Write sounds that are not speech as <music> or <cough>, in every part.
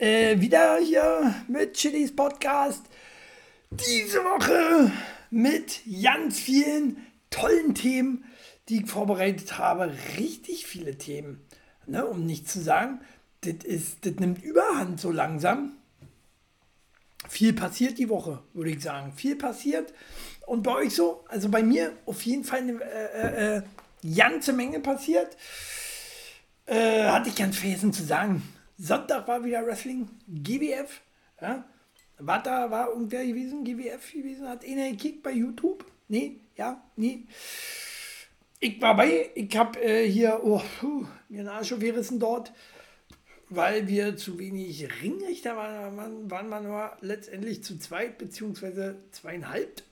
Äh, wieder hier mit Chilis Podcast. Diese Woche mit ganz vielen tollen Themen, die ich vorbereitet habe. Richtig viele Themen. Ne, um nicht zu sagen, das, das nimmt Überhand so langsam. Viel passiert die Woche, würde ich sagen. Viel passiert. Und bei euch so? Also bei mir auf jeden Fall eine äh, äh, ganze Menge passiert. Äh, hatte ich ganz vergessen zu sagen. Sonntag war wieder Wrestling, GWF. Ja? War da, war irgendwer gewesen, GWF gewesen? Hat einer gekickt bei YouTube? Nee, ja, nee. Ich war bei, ich habe äh, hier, oh, puh, mir einen Arsch aufgerissen dort, weil wir zu wenig Ringrichter waren, waren, waren wir nur letztendlich zu zweit, beziehungsweise zweieinhalb.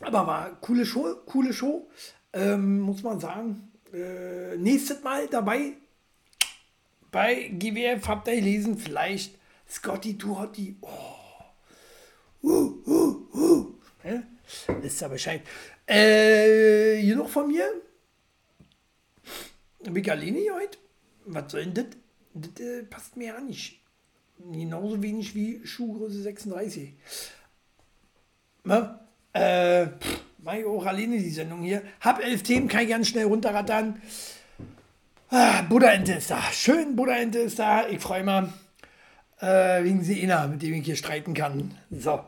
Aber war coole Show, coole Show, ähm, muss man sagen äh, nächstes Mal dabei bei GWF habt ihr gelesen, vielleicht Scotty Duhotti. Oh. Uh, uh, uh. Ja? Wisst ihr Bescheid. Äh, noch von mir? Bin ich heute? Was soll denn das? Das äh, passt mir ja nicht. Genauso wenig wie Schuhgröße 36. Na? Äh, pff. Mach ich auch alleine die Sendung hier. Hab elf Themen, kann ich ganz schnell runterrattern. Ah, Buddha-Ente ist da. Schön, Buddha-Ente ist da. Ich freue mich. Äh, wegen Seena, mit dem ich hier streiten kann. So.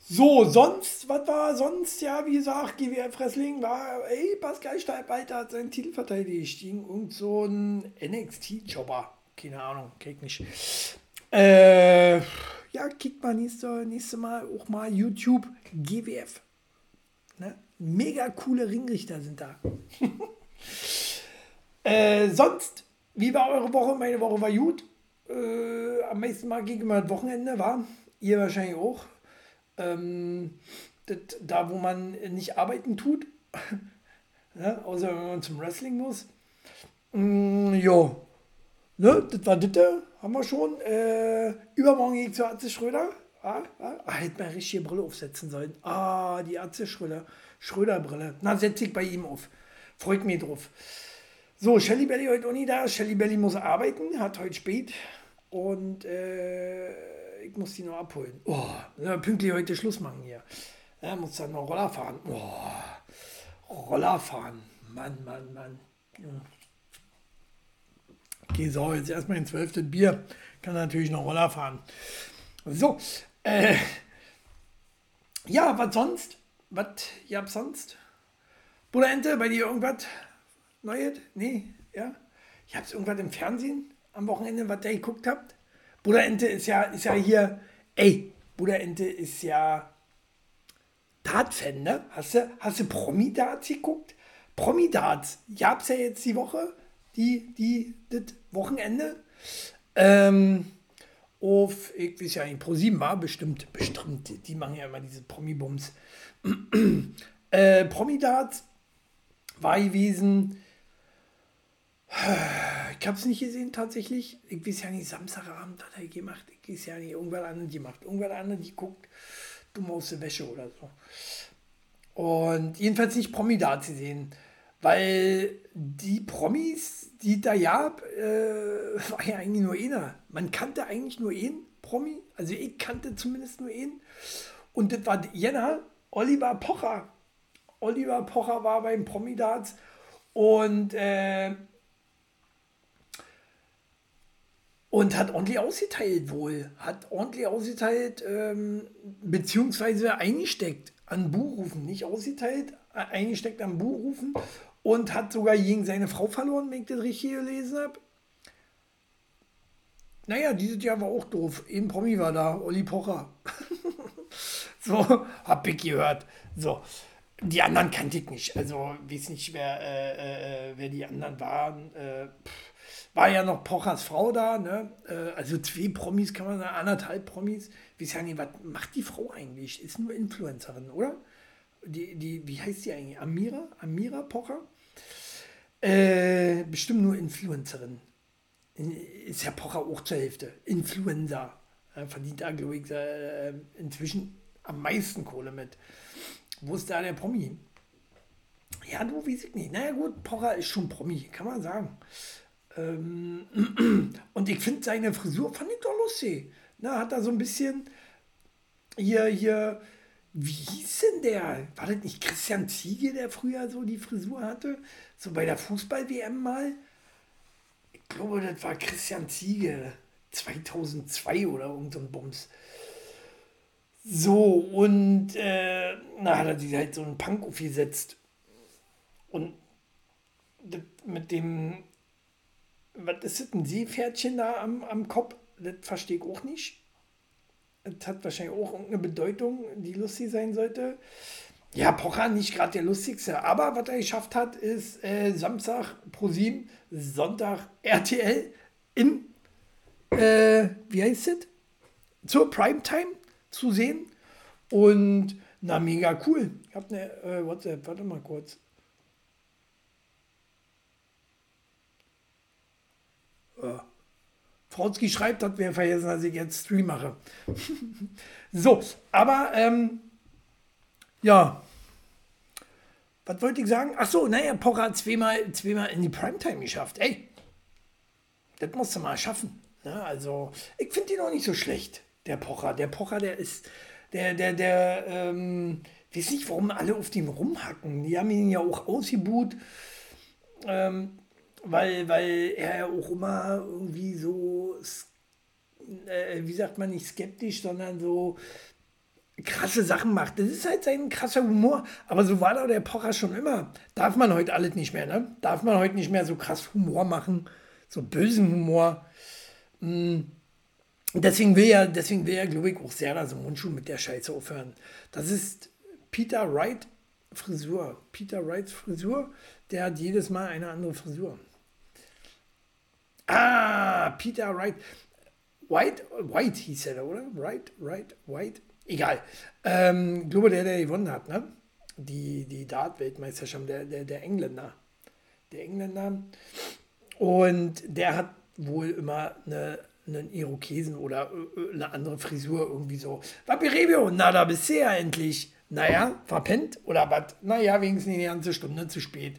So, sonst, was war sonst? Ja, wie gesagt, GWF Wrestling war, ey, Pascal Steibalter hat seinen Titel verteidigt gegen irgend so ein NXT-Jobber. Keine Ahnung, ich nicht. Äh, ja, kickt mal nächste, nächste Mal auch mal YouTube GWF. Ne? Mega coole Ringrichter sind da. <laughs> äh, sonst, wie war eure Woche? Meine Woche war gut. Äh, am meisten Mal gegen das Wochenende war. Ihr wahrscheinlich auch. Ähm, das, da, wo man nicht arbeiten tut. <laughs> ne? Außer wenn man zum Wrestling muss. Mm, jo. Ne? Das war das. Haben wir schon. Äh, übermorgen ich zu Atze Schröder. Ah, ah, ah, hätte mal richtige Brille aufsetzen sollen. Ah, die Atze Schröder. Schröder-Brille. Na, setze ich bei ihm auf. Freut mich drauf. So, Shelly Belly heute auch nicht da. Shelly Belly muss arbeiten, hat heute spät. Und äh, ich muss die noch abholen. Oh, pünktlich heute Schluss machen hier. Er muss dann noch Roller fahren. Oh, Roller fahren. Mann, Mann, Mann. Ja. Okay, so, jetzt erstmal ein zwölftes Bier. Kann natürlich noch Roller fahren. So, äh, ja, was sonst? Was, ja, sonst? Bruder Ente, bei dir irgendwas Neues? Nee, ja? Ich hab's irgendwas im Fernsehen am Wochenende, was ihr geguckt habt. Bruder Ente ist ja, ist ja hier, ey, Bruder Ente ist ja Dart-Fan, ne? Hast du, hast du Promi-Darts geguckt? Promi-Darts, gab's ja jetzt die Woche, die, die, das Wochenende. Ähm, auf, ich weiß ja nicht, Pro 7 war bestimmt, bestimmt, die machen ja immer diese Promi-Bums. <clears throat> äh, Promi-Darts war gewesen, ich habe es nicht gesehen tatsächlich. Ich weiß ja nicht, Samstagabend hat er gemacht. Ich weiß ja nicht, irgendwann anderen gemacht. Irgendwann anderen, die guckt dumm aus der Wäsche oder so. Und jedenfalls nicht Promi-Darts gesehen. Weil die Promis, die da gab, äh, war ja eigentlich nur einer. Man kannte eigentlich nur einen Promi. Also ich kannte zumindest nur einen. Und das war Jena, Oliver Pocher. Oliver Pocher war beim Promi-Darts. Und, äh, und hat ordentlich ausgeteilt wohl. Hat ordentlich ausgeteilt, ähm, beziehungsweise eingesteckt an Buchrufen. Nicht ausgeteilt, äh, eingesteckt an Buchrufen und hat sogar gegen seine Frau verloren, wenn ich das richtig gelesen habe. Naja, dieses Jahr war auch doof. Eben Promi war da, Olli Pocher. <laughs> so, hab ich gehört. So, die anderen kannte ich nicht. Also, weiß nicht, wer, äh, äh, wer die anderen waren. Äh, war ja noch Pochers Frau da, ne? Äh, also zwei Promis kann man sagen, anderthalb Promis. Weiß ja nicht, was macht die Frau eigentlich? Ist nur Influencerin, oder? Die, die, wie heißt die eigentlich? Amira? Amira Pocher? Äh, bestimmt nur Influencerin. Ist ja Pocher auch zur Hälfte. Influencer. Er verdient da, glaube ich, äh, inzwischen am meisten Kohle mit. Wo ist da der Promi? ja, du, weiß ich nicht. Naja, gut, Pocher ist schon Promi, kann man sagen. Ähm, <clears throat> und ich finde seine Frisur, fand ich doch lustig. Na, hat er so ein bisschen hier, hier, wie hieß denn der? War das nicht Christian Ziege, der früher so die Frisur hatte? So bei der Fußball-WM mal? Ich glaube, das war Christian Ziege 2002 oder irgendein so Bums. So, und äh, na, hat er sich halt so einen Punk aufgesetzt. Und mit dem, was ist das, ein Seepferdchen da am, am Kopf? Das verstehe ich auch nicht. Das hat wahrscheinlich auch irgendeine Bedeutung, die lustig sein sollte. Ja, Pocher nicht gerade der lustigste, aber was er geschafft hat, ist äh, Samstag ProSieben, Sonntag RTL im, äh, wie heißt es? Zur Primetime zu sehen. Und na, mega cool. Ich habe eine äh, WhatsApp, warte mal kurz. Ja. Frautzki schreibt, hat mir vergessen, dass ich jetzt Stream mache. <laughs> so, aber ähm, ja. Was wollte ich sagen? Ach so, naja, Pocher hat zweimal, zweimal in die Primetime geschafft. Ey, das musst du mal schaffen. Ne? also, ich finde ihn auch nicht so schlecht, der Pocher. Der Pocher, der ist, der, der, der, ähm, weiß nicht, warum alle auf dem rumhacken. Die haben ihn ja auch ausgebuht. Ähm, weil, weil er ja auch immer irgendwie so, äh, wie sagt man nicht skeptisch, sondern so krasse Sachen macht. Das ist halt sein krasser Humor. Aber so war doch der Pocher schon immer. Darf man heute alles nicht mehr, ne? Darf man heute nicht mehr so krass Humor machen, so bösen Humor. Hm. Deswegen will er, deswegen will er, glaube ich, auch sehr da so Mundschuh mit der Scheiße aufhören. Das ist Peter Wright Frisur. Peter Wrights Frisur, der hat jedes Mal eine andere Frisur. Ah, Peter Wright. White, White hieß er, oder? Wright, Wright, White. Egal. Ähm, glaube, der, der gewonnen hat, ne? Die, die Dart-Weltmeisterschaft, der, der, der Engländer. Der Engländer. Und der hat wohl immer eine, einen Irokesen oder äh, eine andere Frisur irgendwie so. Vapirebio, na, da bist du ja endlich. Naja, verpennt oder was? Naja, wenigstens eine ganze Stunde zu spät.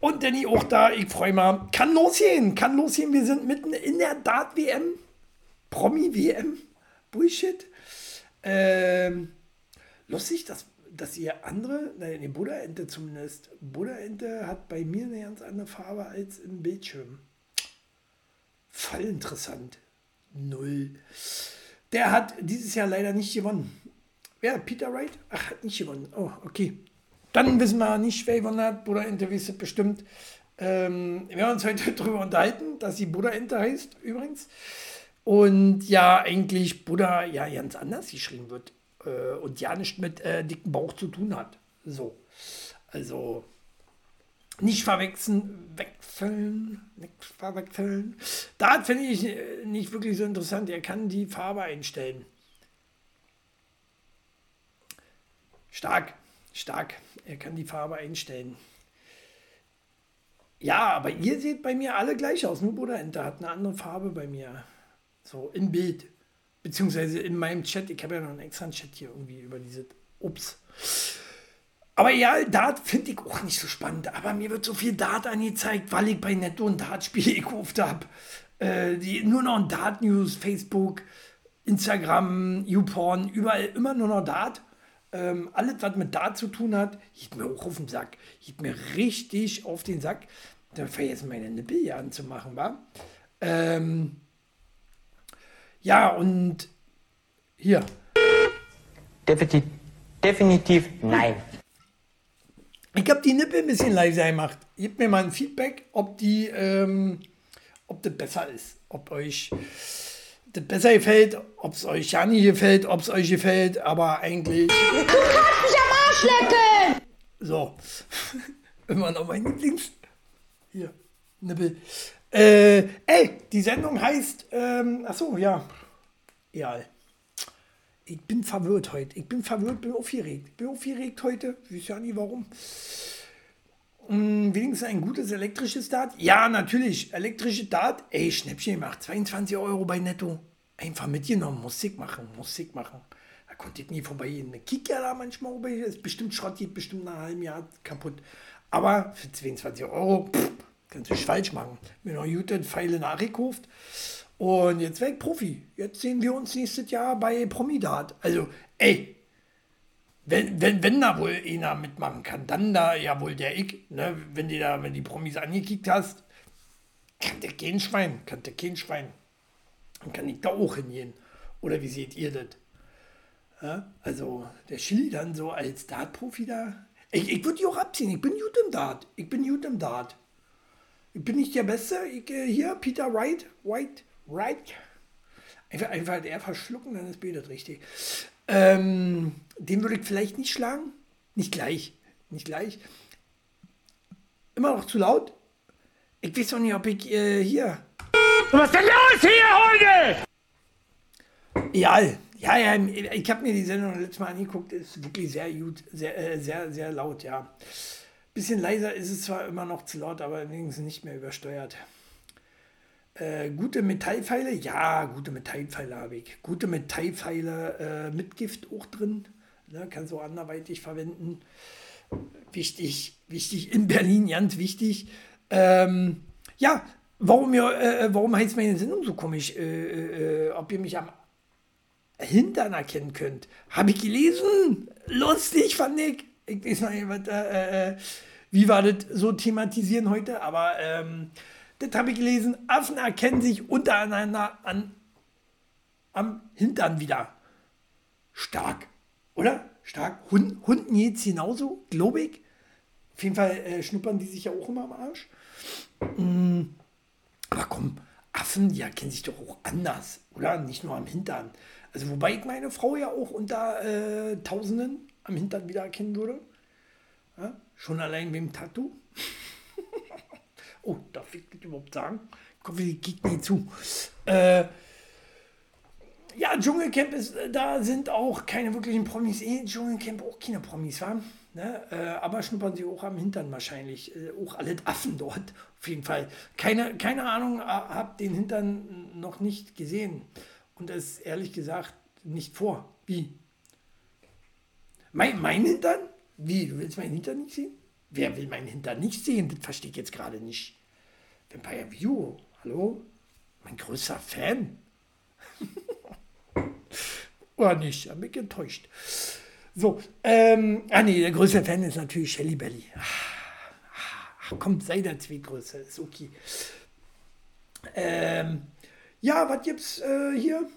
Und Danny auch da, ich freue mich. Kann losgehen, kann losgehen. Wir sind mitten in der Dart-WM. Promi-WM. Bullshit. Ähm, lustig, dass, dass ihr andere, nein, die Buddha-Ente zumindest, Buddha-Ente hat bei mir eine ganz andere Farbe als im Bildschirm. Voll interessant. Null. Der hat dieses Jahr leider nicht gewonnen. Wer? Peter Wright? Ach, hat nicht gewonnen. Oh, okay. Dann wissen wir nicht, wer gewonnen hat. Buddha Ente wisst bestimmt. Ähm, wir haben uns heute <laughs> darüber unterhalten, dass sie Buddha Ente heißt, übrigens. Und ja, eigentlich Buddha ja ganz anders geschrieben wird. Äh, und ja nicht mit äh, dicken Bauch zu tun hat. So. Also nicht verwechseln, wechseln, nicht verwechseln. Da finde ich äh, nicht wirklich so interessant. Er kann die Farbe einstellen. Stark. Stark. Er kann die Farbe einstellen. Ja, aber ihr seht bei mir alle gleich aus. Nur Bruder Enter hat eine andere Farbe bei mir. So im Bild. Beziehungsweise in meinem Chat. Ich habe ja noch einen extra Chat hier irgendwie über diese. Ups. Aber ja, Dart finde ich auch nicht so spannend. Aber mir wird so viel Dart angezeigt, weil ich bei Netto ein Dart-Spiel <laughs> gekauft habe. Äh, die, nur noch Dart-News, Facebook, Instagram, YouPorn, überall immer nur noch Dart ähm, alles, was mit da zu tun hat, geht mir auch auf den Sack. Geht mir richtig auf den Sack. Da vergessen meine Nippel hier anzumachen, wa? Ähm, ja, und hier. Definitiv, definitiv nein. Ich habe die Nippel ein bisschen leiser gemacht. Gebt mir mal ein Feedback, ob die, ähm, ob das besser ist. Ob euch das besser gefällt, ob es euch ja nicht gefällt, ob es euch gefällt, aber eigentlich. Du kannst mich am Arsch lecken! So. <laughs> Immer noch mein Lieblings. Hier, Nippel. Äh, ey, die Sendung heißt, ähm, achso, ja. Egal. Ich bin verwirrt heute. Ich bin verwirrt, bin aufgeregt. Bin aufgeregt heute. Ich weiß ja nicht warum. Hm, wenigstens ein gutes elektrisches Dart? Ja, natürlich. Elektrische Dart. Ey, Schnäppchen gemacht. 22 Euro bei Netto. Einfach mitgenommen. Musik machen, Musik machen. Da konnte ich nie vorbeigehen. Kick ja da manchmal vorbei. Ist bestimmt Schrott, geht bestimmt nach einem halben Jahr kaputt. Aber für 22 Euro pff, kannst du falsch machen. Mir noch gute Pfeile nachgekauft. Und jetzt weg Profi. Jetzt sehen wir uns nächstes Jahr bei Promidat. Also, ey, wenn, wenn, wenn da wohl einer mitmachen kann, dann da ja wohl der ich. Ne? Wenn du da, wenn die Promis angekickt hast, kann der kein Schwein, kann der kein Schwein. Dann kann ich da auch hingehen. Oder wie seht ihr das? Ja? Also der Chili dann so als Dart-Profi da. Ich, ich würde die auch abziehen. Ich bin gut im Dart. Ich bin gut im Dart. Ich bin nicht der Beste. Ich, äh, hier, Peter Wright. White. Wright. Einfach, einfach er verschlucken, dann ist das richtig. Ähm, den würde ich vielleicht nicht schlagen. Nicht gleich. Nicht gleich. Immer noch zu laut. Ich weiß auch nicht, ob ich äh, hier. Was ist denn los hier heute? Ja, ja, ja, ich habe mir die Sendung letztes Mal angeguckt, ist wirklich sehr gut, sehr, äh, sehr, sehr laut, ja. Bisschen leiser ist es zwar immer noch zu laut, aber wenigstens nicht mehr übersteuert. Äh, gute Metallpfeile, ja, gute Metallpfeile habe ich. Gute Metallpfeile äh, mit Gift auch drin, ne, kannst du anderweitig verwenden. Wichtig, wichtig, in Berlin, ganz wichtig. Ähm, ja, warum, ihr, äh, warum heißt meine Sendung so komisch? Äh, äh, ob ihr mich am Hintern erkennen könnt. Habe ich gelesen. Lustig, fand ich. Ich weiß noch nicht, äh, äh, wie war das so thematisieren heute, aber ähm, das habe ich gelesen. Affen erkennen sich untereinander an, am Hintern wieder. Stark, oder? Stark. Hund, Hunden jetzt genauso, glaube ich. Auf jeden Fall äh, schnuppern die sich ja auch immer am Arsch. Mm, aber komm, Affen, die erkennen sich doch auch anders, oder? Nicht nur am Hintern. Also wobei ich meine Frau ja auch unter äh, Tausenden am Hintern wiedererkennen würde. Ja, schon allein mit dem Tattoo. Oh, darf ich das überhaupt sagen? Ich hoffe, die nie zu. Äh, ja, Dschungelcamp ist, äh, da sind auch keine wirklichen Promis. Eh, Dschungelcamp auch keine Promis, wa? Ne? Äh, aber schnuppern sie auch am Hintern wahrscheinlich. Äh, auch alle Affen dort, auf jeden Fall. Keine, keine Ahnung, hab den Hintern noch nicht gesehen und es ehrlich gesagt nicht vor. Wie? Mein, mein Hintern? Wie? Du willst meinen Hintern nicht sehen? Wer will meinen Hintern nicht sehen? Das verstehe ich jetzt gerade nicht. Vampire View, hallo? Mein größter Fan? <laughs> Oder nicht? Da bin ich enttäuscht. So, ähm, ah nee, der größte Fan ist natürlich Shelly Belly. Ach, komm, sei der Zweitgrößte, ist okay. Ähm, ja, was gibt's äh, hier?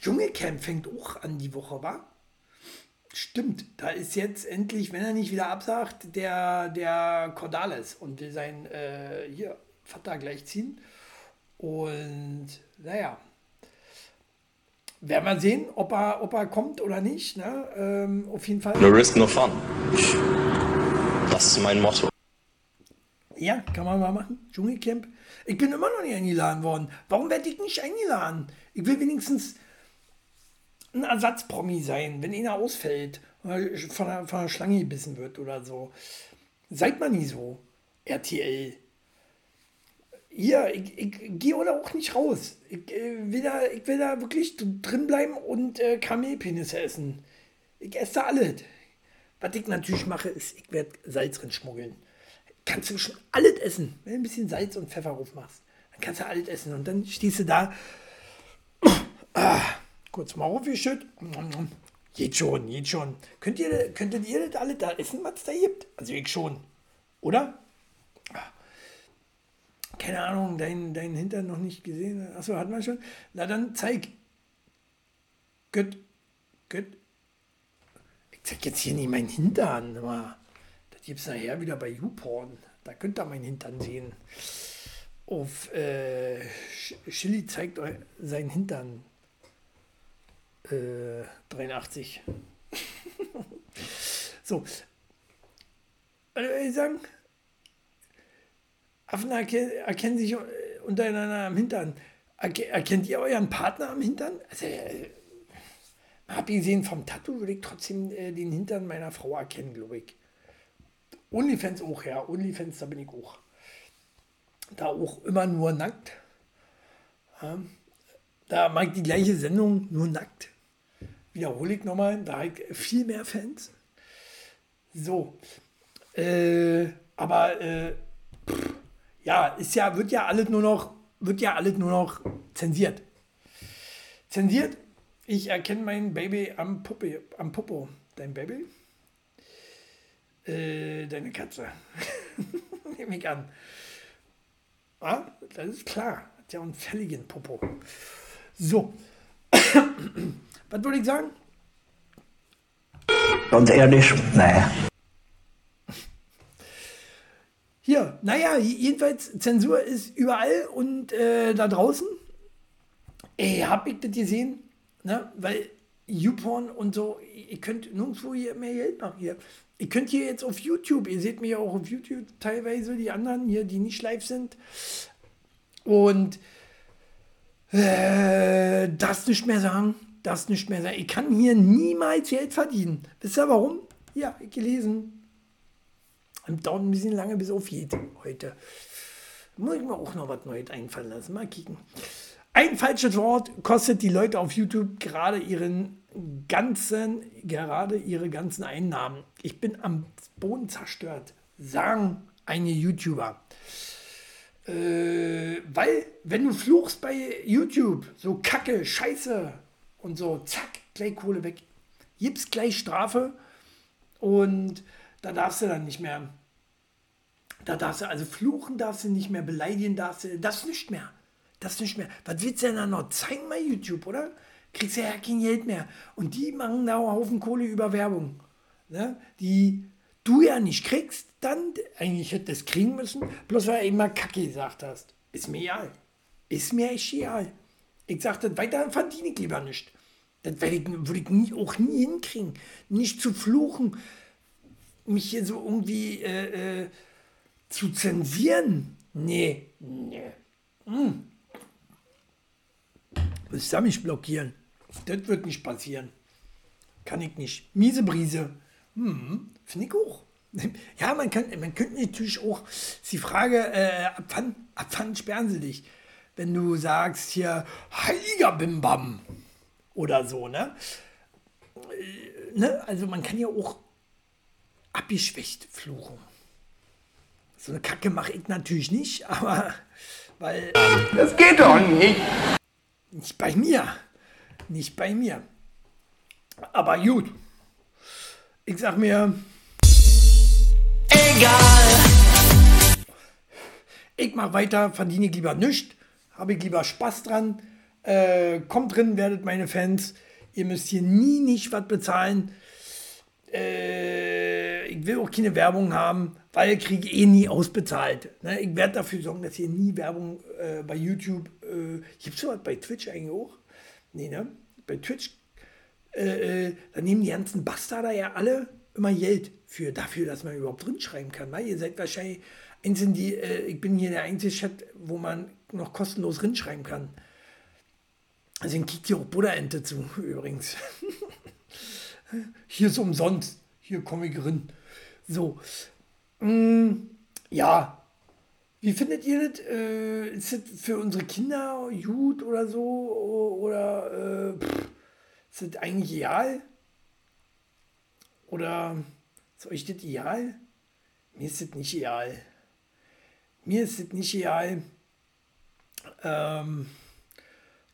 Dschungelcamp fängt auch an die Woche, wa? Stimmt, da ist jetzt endlich, wenn er nicht wieder absagt, der, der Cordales und will seinen äh, hier, Vater gleichziehen. Und naja, werden wir sehen, ob er, ob er kommt oder nicht. Ne? Ähm, auf jeden Fall. No risk, no fun. Das ist mein Motto. Ja, kann man mal machen. Dschungelcamp. Ich bin immer noch nicht eingeladen worden. Warum werde ich nicht eingeladen? Ich will wenigstens ein Ersatzpromi sein, wenn einer ausfällt, von einer, von einer Schlange gebissen wird oder so. Seid mal nie so, RTL. Hier, ich, ich gehe oder auch nicht raus. Ich, äh, will da, ich will da wirklich drin bleiben und äh, Kamelpenisse essen. Ich esse alles. Was ich natürlich mache, ist, ich werde Salz drin schmuggeln kannst du schon alles essen. Wenn du ein bisschen Salz und Pfeffer drauf machst, dann kannst du alles essen. Und dann stehst du da, <clears throat> ah, kurz mal aufgeschüttet. Geht schon, geht schon. Könnt ihr, könntet ihr das alle da essen, was da gibt? Also ich schon. Oder? Keine Ahnung, dein, dein Hintern noch nicht gesehen. Achso, hat man schon. Na dann zeig. Gut. Gut. Ich zeig jetzt hier nicht meinen Hintern. Aber gibt es nachher wieder bei YouPorn. Da könnt ihr meinen Hintern sehen. Auf äh, Chili zeigt euch seinen Hintern. Äh, 83. <laughs> so. Also, ich sagen, Affen erkennen, erkennen sich untereinander am Hintern. Erkennt ihr euren Partner am Hintern? Also, äh, abgesehen vom Tattoo würde ich trotzdem äh, den Hintern meiner Frau erkennen, glaube ich. OnlyFans auch, ja. OnlyFans, da bin ich auch. Da auch immer nur nackt. Ja. Da mag die gleiche Sendung, nur nackt. Wiederhole ich nochmal, da viel mehr Fans. So. Äh, aber äh, pff, ja, ist ja, wird ja alles nur noch, wird ja alles nur noch zensiert. Zensiert. Ich erkenne mein Baby am, Puppe, am Popo. Dein Baby? Äh, deine Katze. <laughs> Nehme ich an. Ah, das ist klar. Hat ja einen fälligen Popo. So. <coughs> Was würde ich sagen? Ganz ehrlich, naja. Hier, naja, jedenfalls, Zensur ist überall und äh, da draußen. Ey, hab ich das gesehen? Ne? Weil YouPorn und so, ihr könnt nirgendwo hier mehr Geld machen hier. Ihr könnt hier jetzt auf YouTube, ihr seht mich ja auch auf YouTube teilweise, die anderen hier, die nicht live sind. Und äh, das nicht mehr sagen, das nicht mehr sagen. Ich kann hier niemals Geld verdienen. Wisst ihr warum? Ja, gelesen. Dauert ein bisschen lange bis auf geht heute. Muss ich mir auch noch was Neues einfallen lassen. Mal kicken. Ein falsches Wort kostet die Leute auf YouTube gerade ihren ganzen, gerade ihre ganzen Einnahmen. Ich bin am Boden zerstört, sagen einige YouTuber. Äh, weil, wenn du fluchst bei YouTube, so Kacke, Scheiße und so, zack, gleich Kohle weg. Gibt's gleich Strafe und da darfst du dann nicht mehr. Da darfst du, also fluchen darfst du nicht mehr, beleidigen darfst du, das nicht mehr. Das nicht mehr. Was willst du denn da noch zeigen bei YouTube, oder? Kriegst du ja kein Geld mehr. Und die machen da einen Haufen Kohle über Werbung. Ne? Die du ja nicht kriegst, dann eigentlich hätte es kriegen müssen, bloß weil du immer Kacke gesagt hast. Ist mir egal. Ist mir echt egal. Ich sagte, weiter verdiene ich lieber nicht. Das werde ich, würde ich nie, auch nie hinkriegen. Nicht zu fluchen, mich hier so irgendwie äh, äh, zu zensieren. Nee, nee. Hm. Willst du mich blockieren? Das wird nicht passieren. Kann ich nicht. Miese Brise. Hm, Finde ich auch. <laughs> Ja, man, kann, man könnte natürlich auch die Frage, äh, ab, wann, ab wann sperren sie dich? Wenn du sagst hier, heiliger Bimbam oder so, ne? Äh, ne? Also man kann ja auch abgeschwächt fluchen. So eine Kacke mache ich natürlich nicht, <laughs> aber weil. Das geht doch nicht. Nicht bei mir. Nicht bei mir. Aber gut. Ich sag mir. Egal. Ich mach weiter, verdiene ich lieber nichts. Habe ich lieber Spaß dran. Äh, kommt drin, werdet meine Fans. Ihr müsst hier nie nicht was bezahlen. Äh, ich will auch keine Werbung haben, weil ich kriege eh nie ausbezahlt. Ne? Ich werde dafür sorgen, dass hier nie Werbung äh, bei YouTube. Äh, Gibt es sowas bei Twitch eigentlich auch? Nee, ne? Bei Twitch, äh, äh, da nehmen die ganzen Bastarder ja alle immer Geld für dafür, dass man überhaupt drin schreiben kann. Weil ihr seid wahrscheinlich einzeln die, äh, ich bin hier der einzige Chat, wo man noch kostenlos schreiben kann. Also kickt hier auch Buddha-Ente zu, übrigens. Hier ist umsonst. Hier komme ich rein. So. Mm, ja. Wie findet ihr das? Äh, ist das für unsere Kinder gut oder so? Oder äh, pff, ist das eigentlich egal? Oder ist euch das egal? Mir ist das nicht egal. Mir ist das nicht egal. Ähm,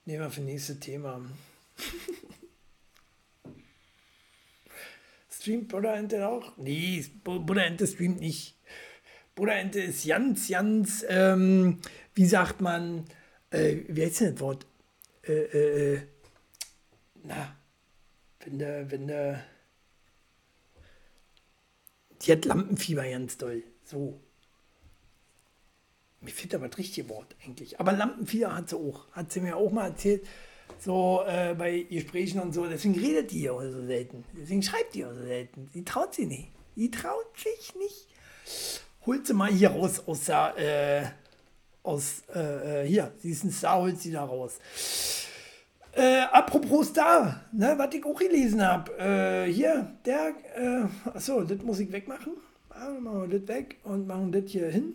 nehmen wir für nächstes Thema. Streamt Buddha Ente auch? Nee, Buddha Ente streamt nicht. Buddha Ente ist ganz, ganz, ähm, wie sagt man, äh, wie heißt denn das Wort? Äh, äh, äh na, wenn der, wenn der, die hat Lampenfieber ganz doll. So. Mir fehlt aber das richtige Wort eigentlich. Aber Lampenfieber hat sie auch. Hat sie mir auch mal erzählt so äh, bei Gesprächen und so. Deswegen redet die ja so selten. Deswegen schreibt die auch so selten. Sie traut sie nicht. Die traut sich nicht. Holt sie mal hier raus aus der, äh, aus, äh, äh hier, sie ist ein Star, holt sie da raus. Äh, apropos Star, ne, was ich auch gelesen habe. Äh, hier, der, äh, achso, das muss ich wegmachen. Ah, machen wir das weg und machen das hier hin.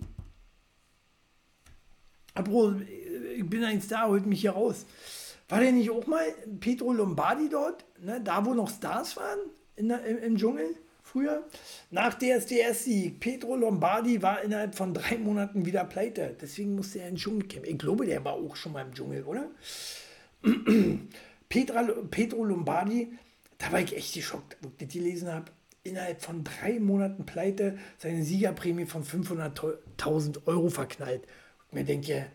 Apropos, ich bin ein Star, holt mich hier raus. War der nicht auch mal Petro Lombardi dort, ne, da wo noch Stars waren in der, im, im, Dschungel? früher. Nach DSDS-Sieg, Pedro Lombardi war innerhalb von drei Monaten wieder pleite. Deswegen musste er in den Dschungel kämpfen. Ich glaube, der war auch schon mal im Dschungel, oder? <clears throat> Petra, Pedro Lombardi, da war ich echt geschockt, wo ich das gelesen habe. Innerhalb von drei Monaten pleite, seine Siegerprämie von 500.000 Euro verknallt. Mir denke,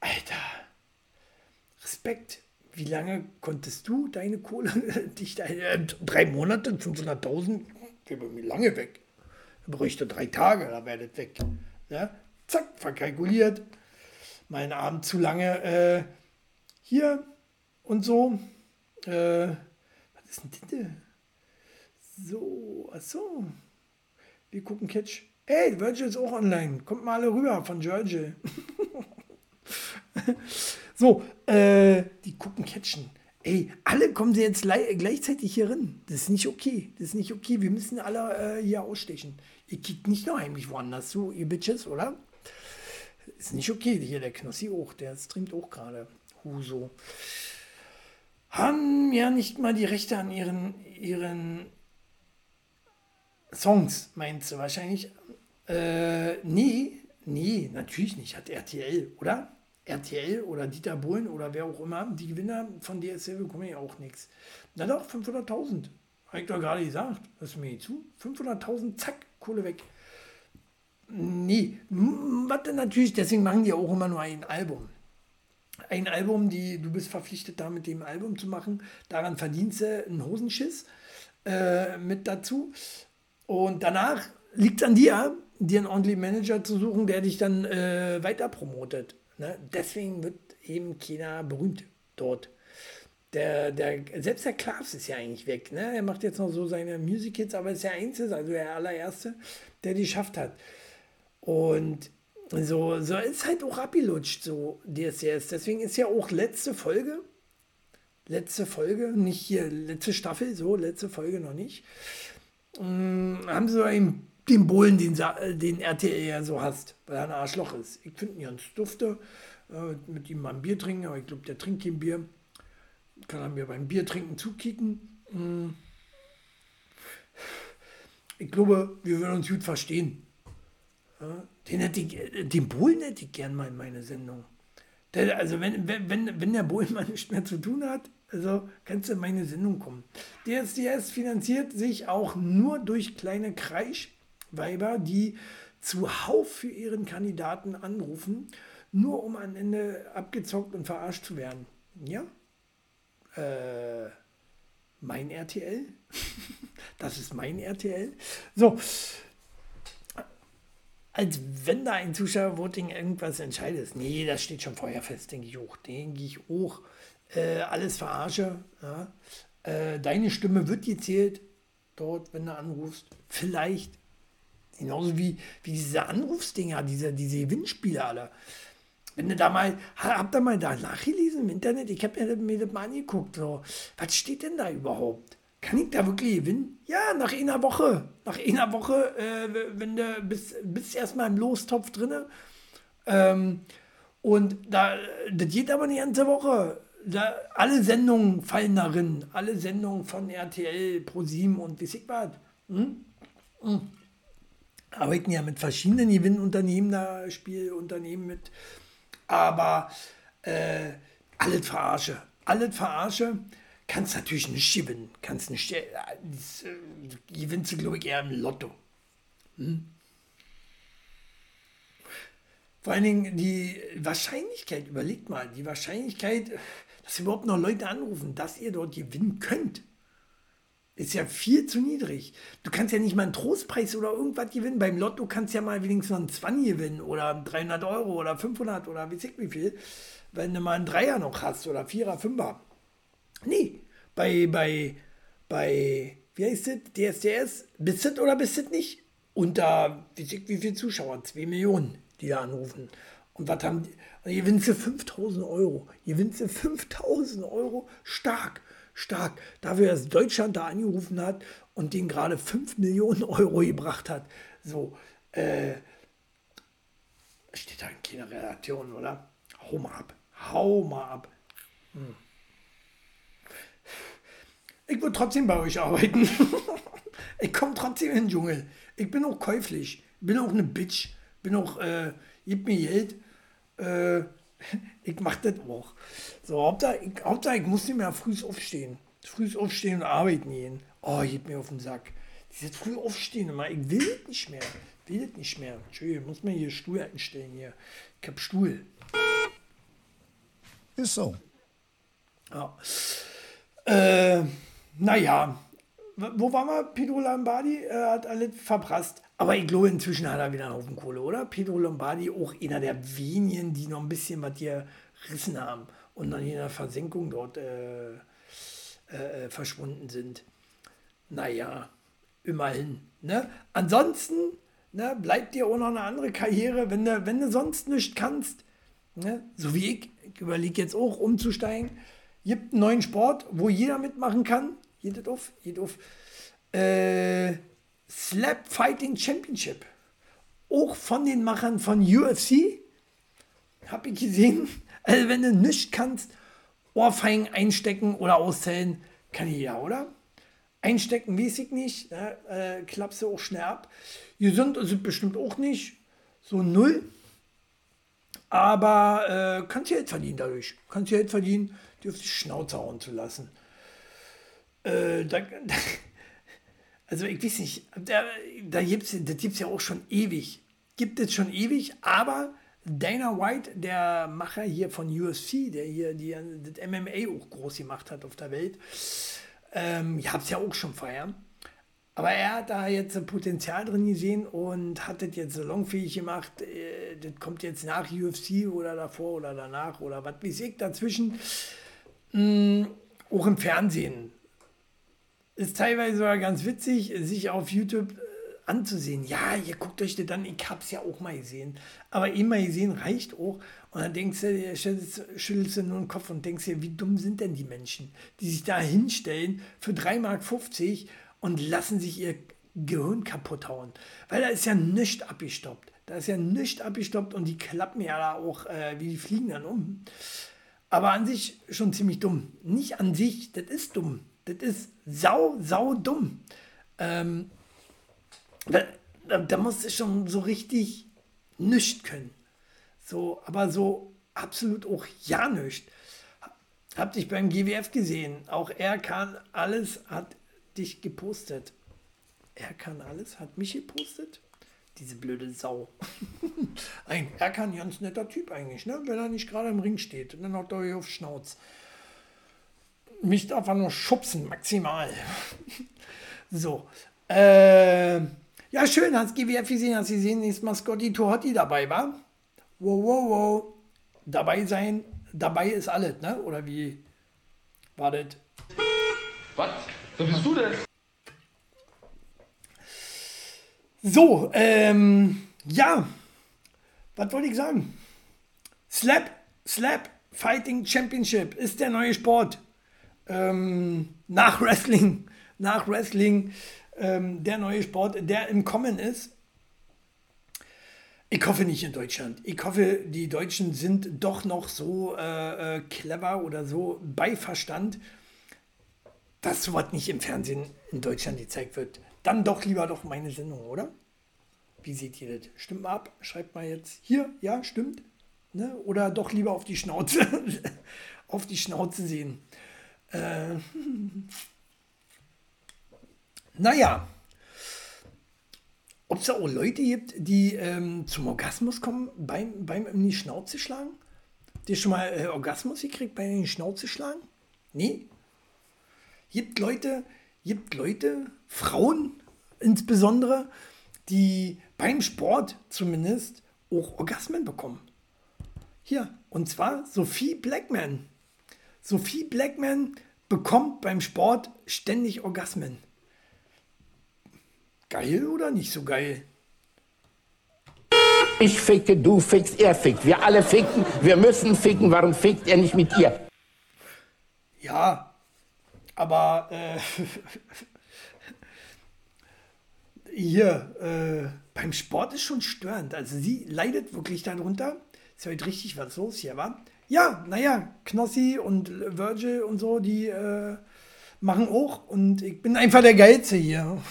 Alter, Respekt. Wie lange konntest du deine Kohle, <laughs> dich deine, äh, drei Monate, 500.000, der bei mir lange weg. Da bräuchte drei Tage, da das weg. Ja? Zack, verkalkuliert. Meinen Abend zu lange äh, hier und so. Äh, was ist denn das? So, achso. Wir gucken Catch. Ey, Virgil ist auch online. Kommt mal alle rüber von Virgil. <laughs> so, äh, die gucken Catchen. Ey, alle kommen sie jetzt gleichzeitig hier rein. Das ist nicht okay. Das ist nicht okay. Wir müssen alle äh, hier ausstechen. Ihr kickt nicht noch heimlich woanders zu, ihr Bitches, oder? Ist nicht okay. Hier der Knossi auch. Der streamt auch gerade. Huso. Haben ja nicht mal die Rechte an ihren, ihren Songs, meinst du wahrscheinlich? Äh, nee, nee, natürlich nicht. Hat RTL, oder? RTL oder Dieter Bohlen oder wer auch immer, die Gewinner von DSL bekommen ja auch nichts. Na doch, 500.000. Habe ich doch gerade gesagt. Hörst du mir zu? 500.000, zack, Kohle weg. Nee, warte natürlich, deswegen machen die auch immer nur ein Album. Ein Album, die du bist verpflichtet, da mit dem Album zu machen. Daran verdienst du einen Hosenschiss äh, mit dazu. Und danach liegt es an dir, dir einen ordentlichen Manager zu suchen, der dich dann äh, weiter promotet. Ne? Deswegen wird eben China berühmt dort. Der, der, selbst der Klaas ist ja eigentlich weg. Ne? Er macht jetzt noch so seine Music Hits, aber ist der Einzige, also der allererste, der die schafft hat. Und so, so ist halt auch abgelutscht, so DSDS. Deswegen ist ja auch letzte Folge, letzte Folge, nicht hier, letzte Staffel, so, letzte Folge noch nicht, ähm, haben sie eben den Bullen, den, den RTL ja so hast, weil er ein Arschloch ist. Ich finde ihn ganz dufte, äh, mit ihm mal ein Bier trinken, aber ich glaube, der trinkt kein Bier. Kann er mir beim Bier trinken zukicken. Hm. Ich glaube, wir würden uns gut verstehen. Ja, den, hätte ich, den Bohlen hätte ich gern mal in meine Sendung. Der, also wenn, wenn, wenn der Bohlen mal <laughs> nichts mehr zu tun hat, also kannst du in meine Sendung kommen. DSDS finanziert sich auch nur durch kleine Kreisch Weiber, die zuhauf für ihren Kandidaten anrufen, nur um am Ende abgezockt und verarscht zu werden. Ja? Äh, mein RTL? <laughs> das ist mein RTL? So. Als wenn da ein Zuschauervoting irgendwas entscheidet. Nee, das steht schon vorher fest, denke ich auch. Denke ich auch. Äh, alles verarsche. Ja? Äh, deine Stimme wird gezählt dort, wenn du anrufst. Vielleicht Genauso wie, wie diese Anrufsdinger, diese, diese Gewinnspiele alle. Wenn du da mal, habt ihr mal da nachgelesen im Internet? Ich habe mir, das mal angeguckt. So. Was steht denn da überhaupt? Kann ich da wirklich gewinnen? Ja, nach einer Woche. Nach einer Woche, äh, wenn du bist, bist erstmal im Lostopf drin. Ähm, und da, das geht aber eine ganze Woche. Da, alle Sendungen fallen darin. Alle Sendungen von RTL, ProSieben und wie ich. Hm? Hm arbeiten ja mit verschiedenen Gewinnunternehmen, da Spielunternehmen mit. Aber äh, alles verarsche. Alles verarsche. Kannst natürlich nicht gewinnen. Kannst nicht. Äh, gewinnst du, glaube ich, eher im Lotto. Hm? Vor allen Dingen die Wahrscheinlichkeit, überlegt mal, die Wahrscheinlichkeit, dass überhaupt noch Leute anrufen, dass ihr dort gewinnen könnt, ist ja viel zu niedrig. Du kannst ja nicht mal einen Trostpreis oder irgendwas gewinnen. Beim Lotto kannst du ja mal wenigstens noch einen 20 gewinnen oder 300 Euro oder 500 oder wie ich wie viel, wenn du mal einen Dreier noch hast oder Vierer, Fünfer. Nee, bei, bei, bei, wie heißt das, DSDS, bist du oder bist du nicht? Unter, wie wie viele Zuschauer? 2 Millionen, die da anrufen. Und was haben die? Und gewinnst du 5000 Euro. Gewinnst du 5000 Euro stark stark. Dafür, dass Deutschland da angerufen hat und den gerade 5 Millionen <laughs> Euro gebracht hat. So, äh, steht da in keiner Redaktion, oder? Hau mal ab. Hau mal ab. Hm. Ich würde trotzdem bei euch arbeiten. <laughs> ich komme trotzdem in den Dschungel. Ich bin auch käuflich. Bin auch eine Bitch. Bin auch, äh, gib mir Geld. Äh, <laughs> ich mach das auch. So, Hauptsache ich, Hauptsache, ich muss nicht mehr früh aufstehen. Früh aufstehen und arbeiten gehen. Oh, geht mir auf den Sack. Dieses früh aufstehen immer. Ich will das nicht mehr. Ich will das nicht mehr. Entschuldigung, muss mir hier Stuhl einstellen hier. Ich hab Stuhl. Ist so. Ja. Äh, naja, wo waren wir? Pedro Lombardi äh, hat alles verprasst. Aber ich glaube, inzwischen hat er wieder einen Haufen Kohle, oder? Pedro Lombardi, auch einer der wenigen, die noch ein bisschen was hier gerissen haben und dann in der Versenkung dort äh, äh, verschwunden sind. Naja, immerhin. Ne? Ansonsten ne, bleibt dir auch noch eine andere Karriere, wenn du, wenn du sonst nichts kannst. Ne? So wie ich, ich überlege jetzt auch umzusteigen. Gibt einen neuen Sport, wo jeder mitmachen kann. Geht auf, geht auf. Äh, Slap Fighting Championship. Auch von den Machern von UFC. Habe ich gesehen. <laughs> Also wenn du nichts kannst, Ohrfeigen einstecken oder auszählen, kann ich ja, oder? Einstecken weiß ich nicht. Ne? Äh, klappst du auch schnell ab. Gesund es bestimmt auch nicht. So null. Aber äh, kannst du Geld verdienen dadurch. Kannst du Geld verdienen, dir auf die Schnauze hauen zu lassen. Äh, da, <laughs> also ich weiß nicht, da, da gibt's, das gibt es ja auch schon ewig. Gibt es schon ewig, aber Dana White, der Macher hier von UFC, der hier die, das MMA auch groß gemacht hat auf der Welt, ähm, ich habe es ja auch schon vorher. Aber er hat da jetzt ein Potenzial drin gesehen und hat das jetzt salonfähig gemacht. Äh, das kommt jetzt nach UFC oder davor oder danach oder was weiß ich dazwischen. Mm, auch im Fernsehen. Ist teilweise sogar ganz witzig, sich auf YouTube äh, anzusehen. Ja, ihr guckt euch das dann, ich hab's ja auch mal gesehen. Aber immer gesehen reicht auch. Und dann denkst du, schüttelst, schüttelst du nur den Kopf und denkst dir, wie dumm sind denn die Menschen, die sich da hinstellen für 3,50 Mark und lassen sich ihr Gehirn kaputt hauen. Weil da ist ja nichts abgestoppt. Da ist ja nichts abgestoppt und die klappen ja da auch, äh, wie die fliegen dann um. Aber an sich schon ziemlich dumm. Nicht an sich, das ist dumm. Das ist sau, sau dumm. Ähm, da, da, da musst du schon so richtig nichts können. So, aber so absolut auch ja nichts. Hab dich beim GWF gesehen. Auch er kann alles, hat dich gepostet. Er kann alles, hat mich gepostet. Diese blöde Sau. <laughs> ein, er kann ein ganz netter Typ eigentlich, ne? wenn er nicht gerade im Ring steht. Und dann haut er auf Schnauz. Mich er nur schubsen, maximal. <laughs> so. Äh, ja, schön, hast GWF gesehen, hast gesehen, ist Maskotti Tohotti dabei, war? Wow, wow, wow. Dabei sein, dabei ist alles, ne? Oder wie war das? Was? Wer bist du denn? So, ähm, ja, was wollte ich sagen? Slap, Slap Fighting Championship ist der neue Sport. Ähm, nach Wrestling, nach Wrestling, ähm, der neue Sport, der im Kommen ist. Ich hoffe nicht in Deutschland. Ich hoffe, die Deutschen sind doch noch so äh, äh clever oder so bei Verstand, dass sowas nicht im Fernsehen in Deutschland gezeigt wird. Dann doch lieber doch meine Sendung, oder? Wie seht ihr das? Stimmt mal ab, schreibt mal jetzt hier, ja, stimmt. Ne? Oder doch lieber auf die Schnauze, <laughs> auf die Schnauze sehen. Äh, <laughs> naja, ob es auch Leute gibt, die ähm, zum Orgasmus kommen beim, beim in die Schnauze schlagen? Die schon mal äh, Orgasmus gekriegt bei den Schnauze schlagen? Nee? Gibt Leute, gibt Leute, Frauen insbesondere, die beim Sport zumindest auch Orgasmen bekommen. Hier, und zwar Sophie Blackman. Sophie Blackman bekommt beim Sport ständig Orgasmen. Geil oder nicht so geil? Ich ficke, du fickst, er fickt. Wir alle ficken, wir müssen ficken. Warum fickt er nicht mit ihr? Ja, aber äh, <laughs> hier äh, beim Sport ist schon störend. Also sie leidet wirklich darunter. Ist heute richtig was los hier, war? Ja, naja, Knossi und Virgil und so, die äh, machen auch. Und ich bin einfach der Geilste hier. <laughs>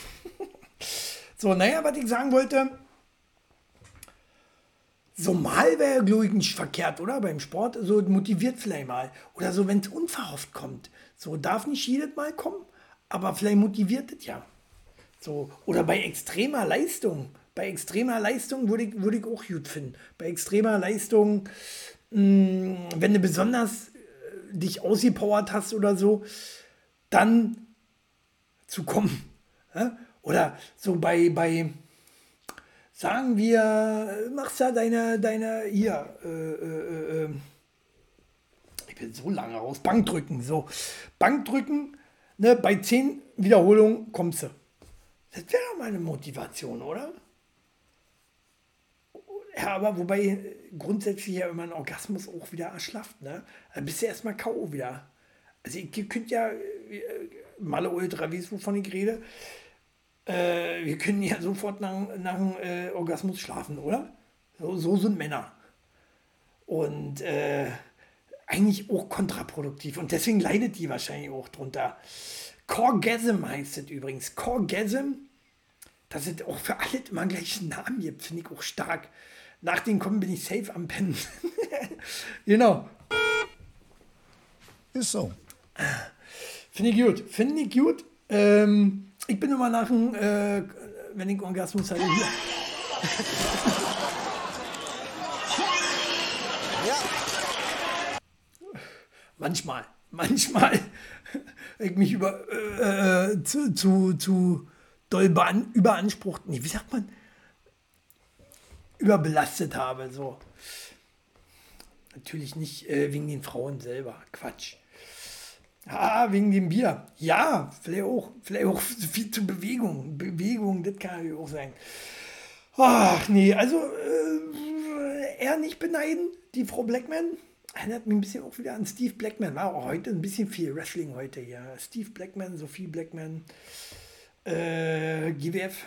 So, naja, was ich sagen wollte, so mal wäre, glaube ich, nicht verkehrt, oder? Beim Sport, so motiviert vielleicht mal. Oder so, wenn es unverhofft kommt. So darf nicht jedes Mal kommen, aber vielleicht motiviert es ja. So, oder bei extremer Leistung. Bei extremer Leistung würde ich, würde ich auch gut finden. Bei extremer Leistung, mh, wenn du besonders äh, dich ausgepowert hast oder so, dann zu kommen. Ja? <laughs> Oder so bei, bei, sagen wir, machst ja deine, deine, hier, äh, äh, äh, ich bin so lange raus, Bankdrücken, so, Bankdrücken, ne, bei 10 Wiederholungen kommst du. Das wäre doch mal eine Motivation, oder? Ja, aber wobei grundsätzlich ja immer ein Orgasmus auch wieder erschlafft, ne? Dann bist du erstmal K.O. wieder. Also ihr könnt ja, äh, Malle Ultra, wie es wovon ich rede, äh, wir können ja sofort nach, nach dem äh, Orgasmus schlafen, oder? So, so sind Männer. Und äh, eigentlich auch kontraproduktiv. Und deswegen leidet die wahrscheinlich auch drunter. Corgasm heißt es übrigens. Corgasm, dass es auch für alle immer gleich Namen gibt, finde ich auch stark. Nach den Kommen bin ich safe am Pennen. <laughs> genau. Ist so. Finde ich gut. Finde ich gut. Ähm, ich bin immer nach dem, äh, wenn ich Orgasmus hatte, hier. <laughs> Manchmal, manchmal, <laughs> ich mich über, äh, äh, zu, zu, zu doll überansprucht, nee, wie sagt man, überbelastet habe, so. Natürlich nicht äh, wegen den Frauen selber, Quatsch. Ah, wegen dem Bier. Ja, vielleicht auch, vielleicht auch <laughs> viel zu Bewegung. Bewegung, das kann ja auch sein. Ach nee, also äh, eher nicht beneiden, die Frau Blackman. Erinnert mich ein bisschen auch wieder an Steve Blackman. War auch heute ein bisschen viel Wrestling heute hier. Steve Blackman, Sophie Blackman, äh, GWF.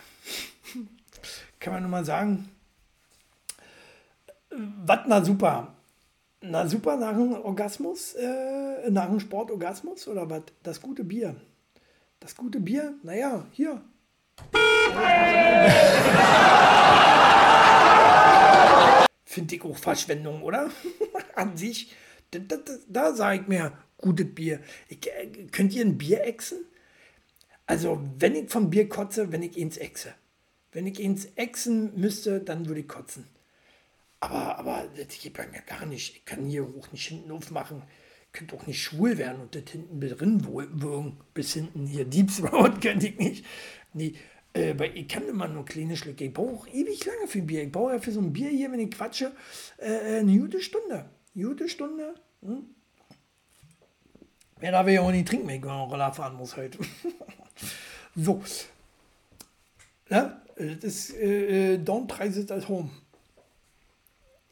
<laughs> kann man nur mal sagen. Was na super. Na super, nach dem Orgasmus, äh, nach dem Sportorgasmus oder was? Das gute Bier. Das gute Bier, naja, hier. <laughs> Finde ich auch Verschwendung, oder? <laughs> An sich. Da, da, da sage ich mir, gutes Bier. Ich, äh, könnt ihr ein Bier exen? Also, wenn ich vom Bier kotze, wenn ich ins exe. Wenn ich ins exen müsste, dann würde ich kotzen. Aber, aber das geht bei mir gar nicht. Ich kann hier auch nicht hinten aufmachen. Ich könnte auch nicht schwul werden und das hinten drin würgen. Bis hinten hier Deep Throat <laughs> könnte ich nicht. Nee, äh, weil ich kann immer nur kleine Schlücke. Ich brauche ewig lange für Bier. Ich brauche ja für so ein Bier hier, wenn ich quatsche, äh, eine gute Stunde. Eine gute Stunde. Hm? Ja, da will ich auch nicht trinken, wenn ich einen Roller fahren muss heute. <laughs> so. Ja, das ist äh, Don't try it at home.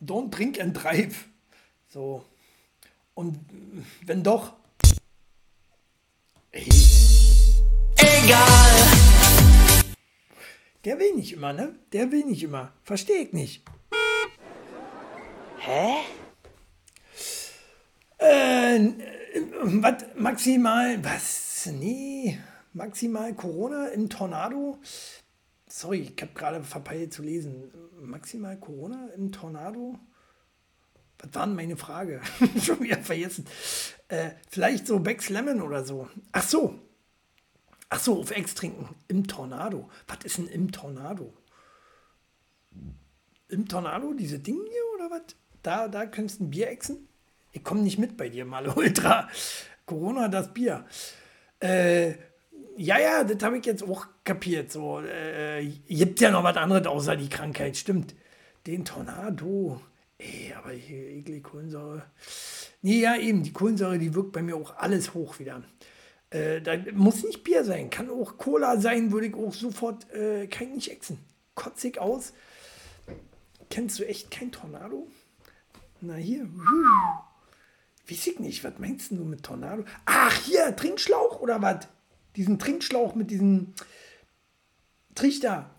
Don't drink and drive. So. Und wenn doch. Ey. Egal. Der will nicht immer, ne? Der will nicht immer. Verstehe ich nicht. Hä? Äh, was maximal, was? Nee, maximal Corona im Tornado. Sorry, ich habe gerade verpeilt zu lesen. Maximal Corona im Tornado? Was war denn meine Frage? <laughs> Schon wieder vergessen. Äh, vielleicht so Becks Lemon oder so. Ach so. Ach so, auf Ex trinken. Im Tornado. Was ist denn im Tornado? Im Tornado, diese Dinge hier oder was? Da, da könntest du ein Bier exen? Ich komme nicht mit bei dir, mal Ultra. Corona, das Bier. Äh, ja, ja, das habe ich jetzt auch kapiert. So, äh, gibt ja noch was anderes außer die Krankheit, stimmt. Den Tornado. Ey, aber hier eklig Kohlensäure. Nee, ja, eben, die Kohlensäure, die wirkt bei mir auch alles hoch wieder. Äh, da muss nicht Bier sein, kann auch Cola sein, würde ich auch sofort, äh, kann ich nicht exen. Kotzig aus. Kennst du echt kein Tornado? Na hier. Weiß ich nicht, was meinst du mit Tornado? Ach, hier, Trinkschlauch oder was? Diesen Trinkschlauch mit diesem Trichter.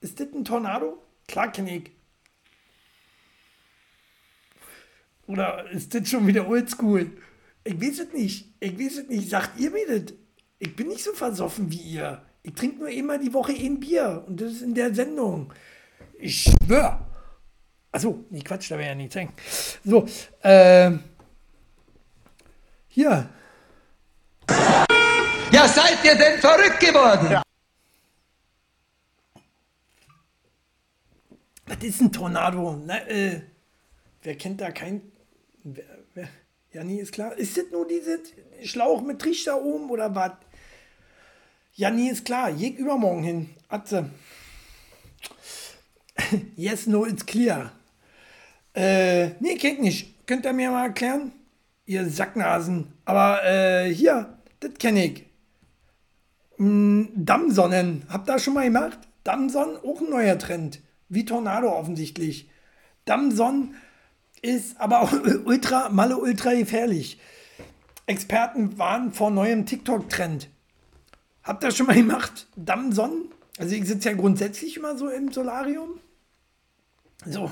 Ist das ein Tornado? Klar kenne. Oder ist das schon wieder oldschool? Ich weiß es nicht. Ich weiß es nicht. Sagt ihr mir das? Ich bin nicht so versoffen wie ihr. Ich trinke nur immer die Woche ein Bier und das ist in der Sendung. Ich schwör. Achso, nee, Quatsch, da wäre ja nichts hängen. So, äh, hier. Ja, seid ihr denn verrückt geworden? Was ist ein Tornado? Na, äh, wer kennt da kein. Wer, wer, ja, nee, ist klar. Ist das nur dieses Schlauch mit Trichter oben oder was? Ja, nee, ist klar. Jeg übermorgen hin. Atze. <laughs> yes, no, it's clear. Äh, nee, kennt nicht. Könnt ihr mir mal erklären? Ihr Sacknasen. Aber, äh, hier, das kenne ich. Mm, Dammsonnen. Habt ihr schon mal gemacht? Dammsonnen, auch ein neuer Trend. Wie Tornado offensichtlich. Dammsonnen ist aber auch <laughs> ultra, malle ultra gefährlich. Experten warnen vor neuem TikTok-Trend. Habt ihr schon mal gemacht? Dammsonnen? Also ich sitze ja grundsätzlich immer so im Solarium. So,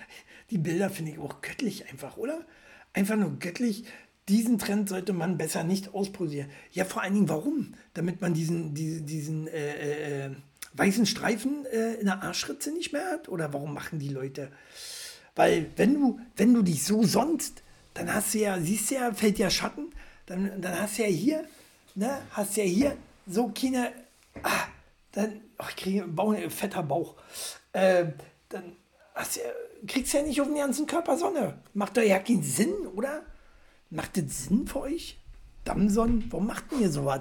<laughs> die Bilder finde ich auch göttlich einfach, oder? Einfach nur göttlich. Diesen Trend sollte man besser nicht ausprobieren. Ja, vor allen Dingen, warum? Damit man diesen, diesen, diesen äh, äh, weißen Streifen äh, in der Arschritze nicht mehr hat? Oder warum machen die Leute? Weil wenn du, wenn du dich so sonst, dann hast du ja, siehst du ja, fällt ja Schatten, dann, dann hast du ja hier, ne, hast du ja hier so keine, ah, dann, oh, ich kriege einen Bauch, fetter Bauch, äh, dann hast du kriegst du ja nicht auf den ganzen Körper Sonne. Macht doch ja keinen Sinn, oder? Macht das Sinn für euch? Dammsonnen? Warum macht ihr sowas?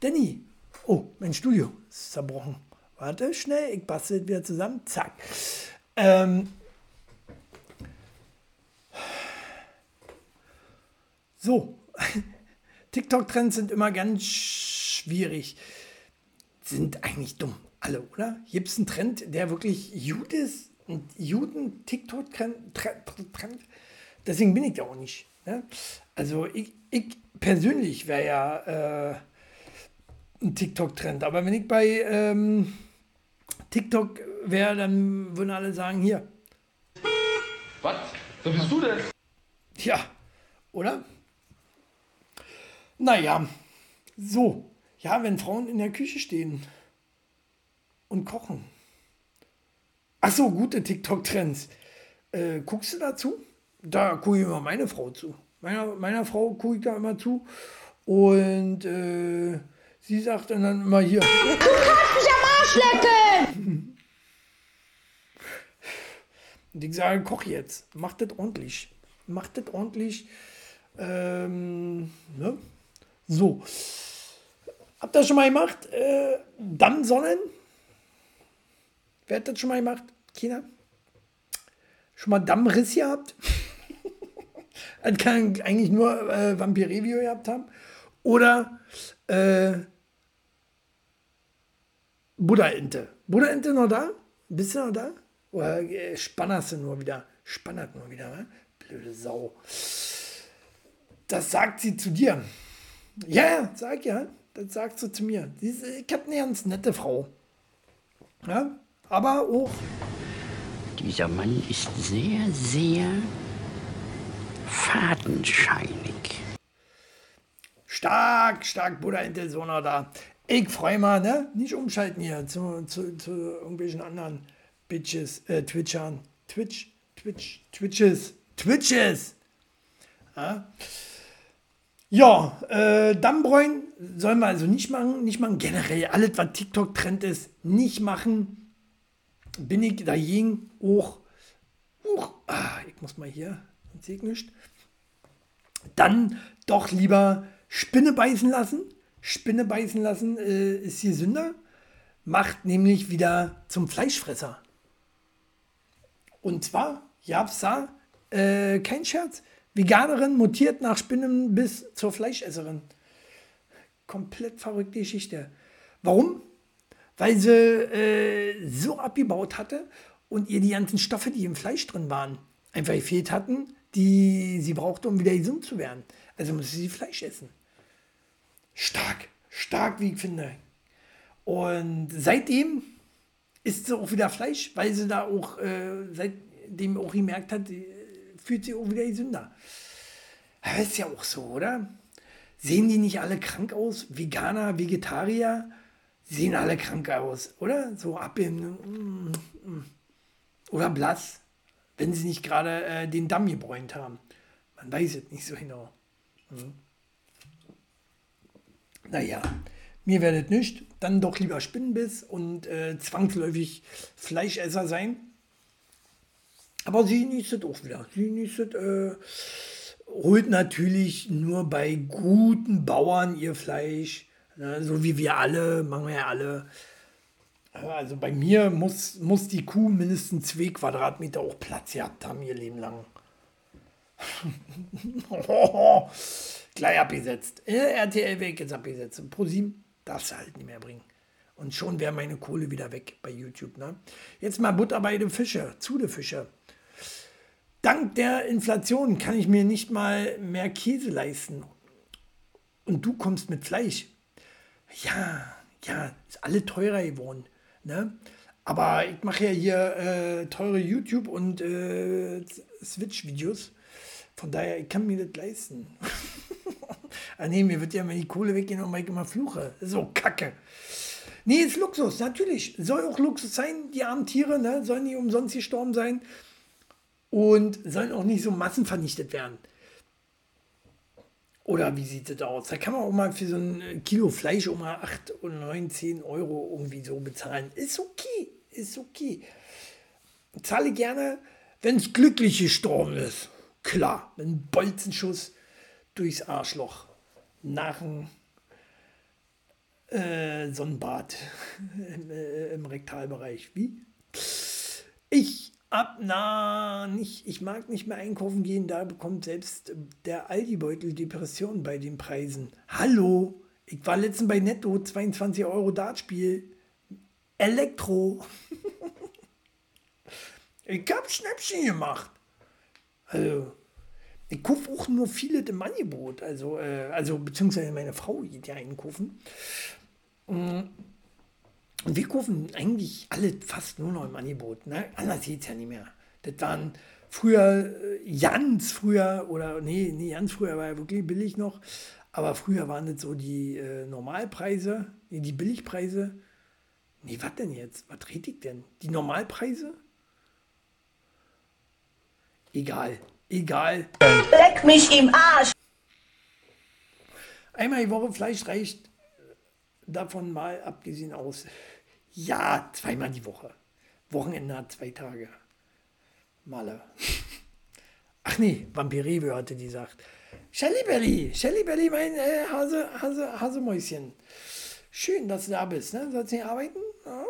Danny, oh, mein Studio ist zerbrochen. Warte, schnell, ich bastel wieder zusammen. Zack. Ähm, so, <laughs> TikTok-Trends sind immer ganz schwierig. Sind eigentlich dumm, alle, oder? Gibt es einen Trend, der wirklich gut ist? Ein Juden TikTok-Trend? Deswegen bin ich da auch nicht. Ne? Also ich, ich persönlich wäre ja äh, ein TikTok-Trend. Aber wenn ich bei ähm, TikTok wäre, dann würden alle sagen, hier. Was? Wer bist du denn? Ja, oder? Naja, so. Ja, wenn Frauen in der Küche stehen und kochen. Ach so, gute TikTok-Trends. Äh, guckst du dazu? Da gucke ich immer meine Frau zu. Meiner, meiner Frau gucke ich da immer zu. Und äh, sie sagt dann, dann immer hier. Du kannst mich am Arsch lecken! Und ich sage, koch jetzt. Mach das ordentlich. Mach das ordentlich. Ähm, ne? So. Habt ihr das schon mal gemacht? Äh, Dammsonnen? Wer hat das schon mal gemacht? China? Schon mal Dammriss gehabt? Das kann eigentlich nur äh, Vampirevio gehabt haben. Oder äh, Buddha-Ente. Buddha-Ente noch da? Bist du noch da? Oder äh, spannerst du nur wieder? Spannert nur wieder, ne? Blöde Sau. Das sagt sie zu dir. Ja, ja, sag ja. Das sagt sie zu mir. Sie ich habe eine ganz nette Frau. Ja, aber auch. Dieser Mann ist sehr, sehr fadenscheinig. Stark, stark, Buddha Intelsona da. Ich freue mal, ne? Nicht umschalten hier zu, zu, zu irgendwelchen anderen Bitches, äh, Twitchern. Twitch, Twitch, Twitches, Twitches. Ja, ja äh, Dammbräuen sollen wir also nicht machen. Nicht machen. Generell alles, was TikTok-Trend ist, nicht machen. Bin ich dagegen auch. Huch, ah, ich muss mal hier, sehe ich nicht. Dann doch lieber Spinne beißen lassen. Spinne beißen lassen äh, ist hier Sünder. Macht nämlich wieder zum Fleischfresser. Und zwar, ja, da, äh, kein Scherz, Veganerin mutiert nach Spinnen bis zur Fleischesserin. Komplett verrückte Geschichte. Warum? Weil sie äh, so abgebaut hatte und ihr die ganzen Stoffe, die im Fleisch drin waren, einfach gefehlt hatten, die sie brauchte, um wieder gesund zu werden. Also musste sie Fleisch essen. Stark, stark, wie ich finde. Und seitdem isst sie auch wieder Fleisch, weil sie da auch äh, seitdem auch gemerkt hat, äh, fühlt sie auch wieder gesünder. Aber ist ja auch so, oder? Sehen die nicht alle krank aus? Veganer, Vegetarier? sehen alle krank aus, oder? So ab in, oder blass, wenn sie nicht gerade äh, den Damm gebräunt haben. Man weiß es nicht so genau. Hm. Naja, mir werdet nicht, dann doch lieber Spinnenbiss und äh, zwangsläufig Fleischesser sein. Aber sie genießt auch wieder. Sie genießt äh, holt natürlich nur bei guten Bauern ihr Fleisch. Ne? So wie wir alle, machen wir ja alle. Also bei mir muss, muss die Kuh mindestens zwei Quadratmeter auch Platz gehabt haben, ihr Leben lang. <laughs> Gleich abgesetzt. Äh, RTL weg ist abgesetzt. Und ProSieben darfst du halt nicht mehr bringen. Und schon wäre meine Kohle wieder weg bei YouTube. Ne? Jetzt mal Butter bei den Fische, zu den Fische. Dank der Inflation kann ich mir nicht mal mehr Käse leisten. Und du kommst mit Fleisch. Ja, ja, ist alle teurer geworden. Ne? Aber ich mache ja hier äh, teure YouTube- und äh, Switch-Videos. Von daher, ich kann mir das leisten. <laughs> ah nee, mir wird ja immer die Kohle weggenommen, weil ich immer fluche. So kacke. Nee, ist Luxus, natürlich. Soll auch Luxus sein, die armen Tiere, ne? sollen nicht umsonst gestorben sein und sollen auch nicht so massenvernichtet werden. Oder wie sieht es aus? Da kann man auch mal für so ein Kilo Fleisch um mal 8 oder 9, 10 Euro irgendwie so bezahlen. Ist okay, ist okay. Zahle gerne, wenn es glücklich gestorben ist. Klar, einem Bolzenschuss durchs Arschloch. Nach dem äh, Sonnenbad <laughs> im, äh, im Rektalbereich. Wie? Ich ab, na, nicht, ich mag nicht mehr einkaufen gehen, da bekommt selbst der Aldi-Beutel Depression bei den Preisen. Hallo, ich war letztens bei Netto, 22 Euro Dartspiel. Elektro. <laughs> ich hab Schnäppchen gemacht. Also, ich kaufe auch nur viele im Angebot. Also, äh, also, beziehungsweise meine Frau geht ja einkaufen. Mm. Und wir kaufen eigentlich alle fast nur noch im Angebot. Ne? Anders geht es ja nicht mehr. Das waren früher äh, ganz früher, oder nee, nee, ganz früher war ja wirklich billig noch. Aber früher waren das so die äh, Normalpreise, nee, die Billigpreise. Nee, was denn jetzt? Was rede ich denn? Die Normalpreise? Egal, egal. Leck mich im Arsch. Einmal die Woche Fleisch reicht davon mal abgesehen aus. Ja, zweimal die Woche. Wochenende hat zwei Tage. Malle. <laughs> Ach nee, Vampirevio hatte die gesagt. Shelly Belly, Shelly Belly, mein äh, Hase, Hase, Hasemäuschen. Schön, dass du da bist. Ne? Sollst du nicht arbeiten? Ja.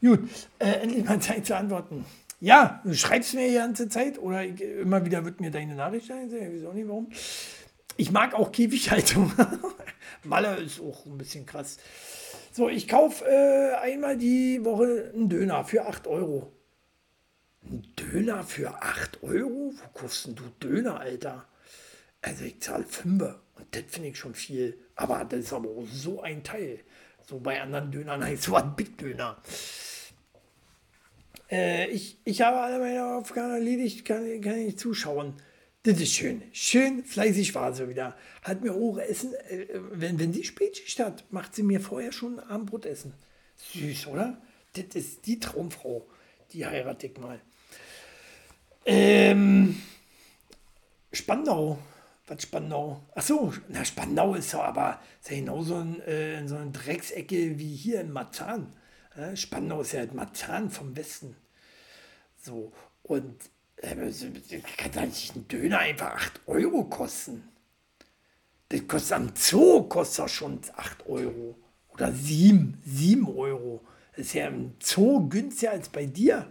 Gut, äh, endlich mal Zeit zu antworten. Ja, du schreibst mir die ganze Zeit oder ich, immer wieder wird mir deine Nachricht ein. Ich weiß auch nicht warum. Ich mag auch Käfighaltung. <laughs> Malle ist auch ein bisschen krass. So, ich kaufe äh, einmal die Woche einen Döner für 8 Euro. Ein Döner für 8 Euro? Wo kaufst du Döner, Alter? Also ich zahle 5 und das finde ich schon viel. Aber das ist aber so ein Teil. So bei anderen Dönern <laughs> heißt so ein Big Döner. Äh, ich, ich habe alle meine Aufgaben erledigt, kann, kann ich zuschauen. Das ist schön. Schön fleißig war sie wieder. Hat mir auch Essen, äh, wenn, wenn sie Spätschicht hat, macht sie mir vorher schon Abendbrot essen. Süß, oder? Das ist die Traumfrau. Die heirate ich mal. Ähm, Spandau. Was Spandau? Ach so, na Spandau ist ja aber ist ja genauso ein, äh, so eine Drecksecke wie hier in. Ja, Spandau ist ja halt Marzahn vom Westen. So, und kann da nicht ein Döner einfach 8 Euro kosten? Das kostet am Zoo kostet das schon 8 Euro. Oder 7, 7 Euro. Das ist ja im Zoo günstiger als bei dir.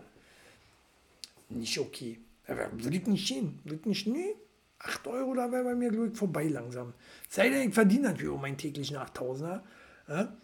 Nicht okay. Würde ich nicht hin. Würde ich nicht, nee. 8 Euro, da wäre bei mir, glaube ich, vorbei langsam. Sei denn, ich verdiene natürlich auch meinen täglichen 8000er. Ja?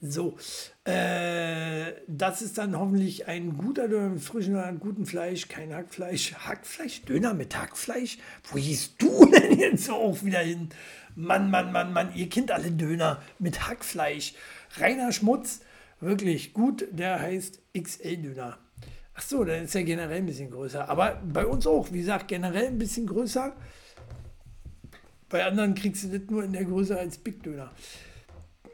So, äh, das ist dann hoffentlich ein guter Döner mit frischem, guten Fleisch, kein Hackfleisch. Hackfleisch, Döner mit Hackfleisch? Wo gehst du <laughs> denn jetzt auch wieder hin? Mann, Mann, Mann, Mann, ihr kennt alle Döner mit Hackfleisch. Reiner Schmutz, wirklich gut, der heißt XL-Döner. Ach so, dann ist er generell ein bisschen größer. Aber bei uns auch, wie gesagt, generell ein bisschen größer. Bei anderen kriegst du das nur in der Größe als Big Döner.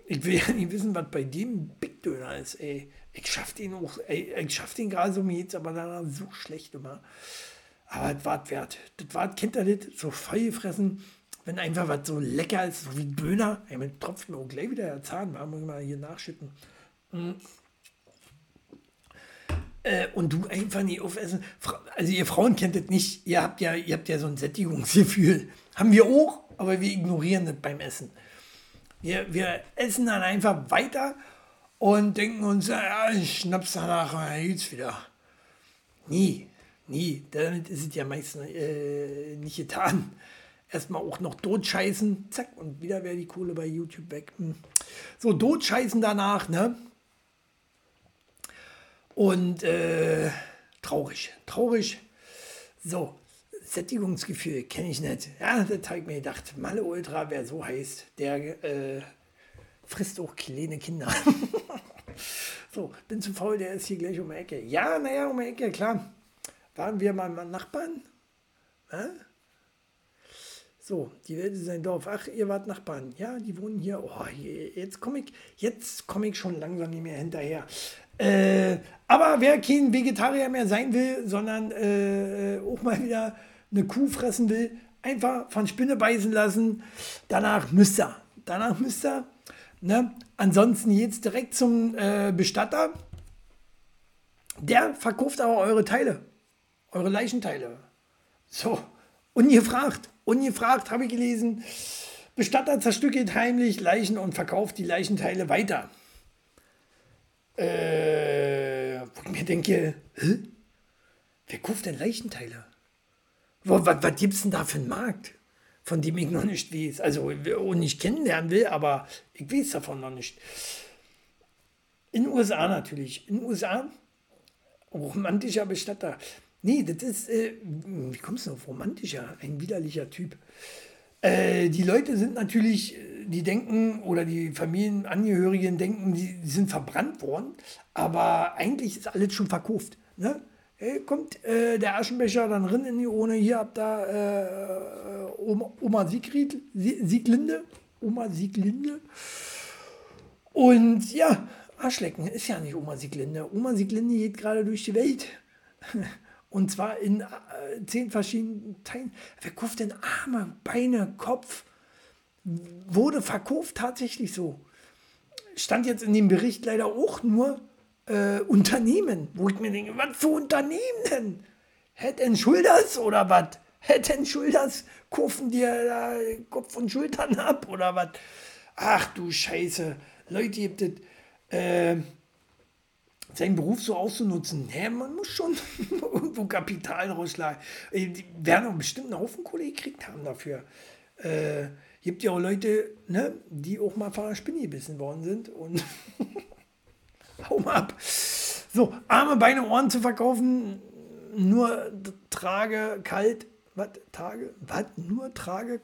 Ich will ja nicht wissen, was bei dem Big Döner ist, ey. Ich schaff den auch, ey, ich schaff den gerade so mir jetzt, aber danach so schlecht immer. Aber das war wert. Das war, kennt ihr das? So voll gefressen. Wenn einfach was so lecker ist, so wie Döner, ey, mit tropft mir auch gleich wieder der Zahn, da muss mal hier nachschütten. Äh, und du einfach nicht aufessen. Also ihr Frauen kennt das nicht. Ihr habt ja, ihr habt ja so ein Sättigungsgefühl. Haben wir auch, aber wir ignorieren das beim Essen. Wir, wir essen dann einfach weiter und denken uns, ja, ich schnapp's danach, dann geht's wieder. Nie, nie. Damit ist es ja meistens äh, nicht getan. Erstmal auch noch totscheißen, zack, und wieder wäre die Kohle bei YouTube weg. Hm. So, totscheißen danach, ne? Und äh, traurig, traurig. So, Sättigungsgefühl kenne ich nicht. Ja, das habe ich mir gedacht. Malle Ultra, wer so heißt, der äh, frisst auch kleine Kinder. <laughs> so, bin zu faul, der ist hier gleich um die Ecke. Ja, naja, um die Ecke, klar. Waren wir mal Nachbarn? Hä? So, die Welt ist ein Dorf. Ach, ihr wart Nachbarn. Ja, die wohnen hier. Oh, je- jetzt komme ich, jetzt ich schon langsam nicht mehr hinterher. Äh, aber wer kein Vegetarier mehr sein will, sondern äh, auch mal wieder eine Kuh fressen will, einfach von Spinne beißen lassen. Danach müsst ihr. Danach müsst ihr. Ne? Ansonsten jetzt direkt zum äh, Bestatter. Der verkauft aber eure Teile. Eure Leichenteile. So, ungefragt, ungefragt habe ich gelesen. Bestatter zerstückelt heimlich Leichen und verkauft die Leichenteile weiter. Äh, wo ich mir denke, hä? wer kauft denn Leichenteile? Was, was gibt es denn da für einen Markt, von dem ich noch nicht weiß? Also, und nicht kennenlernen will, aber ich weiß davon noch nicht. In den USA natürlich. In den USA romantischer Bestatter. Nee, das ist, äh, wie kommst du auf romantischer? Ein widerlicher Typ. Äh, die Leute sind natürlich, die denken, oder die Familienangehörigen denken, die, die sind verbrannt worden, aber eigentlich ist alles schon verkauft. Ne? Äh, kommt äh, der Aschenbecher dann rein in die Urne, hier habt ihr äh, Oma, Oma Siegfried, Sie- Sieglinde, Oma Sieglinde. Und ja, Arschlecken ist ja nicht Oma Sieglinde. Oma Sieglinde geht gerade durch die Welt. <laughs> Und zwar in äh, zehn verschiedenen Teilen. Wer kauft denn Arme, Beine, Kopf? Wurde verkauft tatsächlich so. Stand jetzt in dem Bericht leider auch nur äh, Unternehmen, wo ich mir denke, was für Unternehmen denn? Head and oder was? Head and Shoulders dir da Kopf und Schultern ab oder was? Ach du Scheiße. Leute, gibt es äh, seinen Beruf so auszunutzen. Ja, man muss schon <laughs> irgendwo Kapital rausschlagen. Äh, Die werden auch bestimmt einen Haufen Kohle gekriegt haben dafür. Äh, gibt ja auch Leute, ne, die auch mal von der Spinne gebissen worden sind und <laughs> hau mal ab. So, Arme, Beine, Ohren zu verkaufen, nur trage kalt, was, Tage, was, nur trage,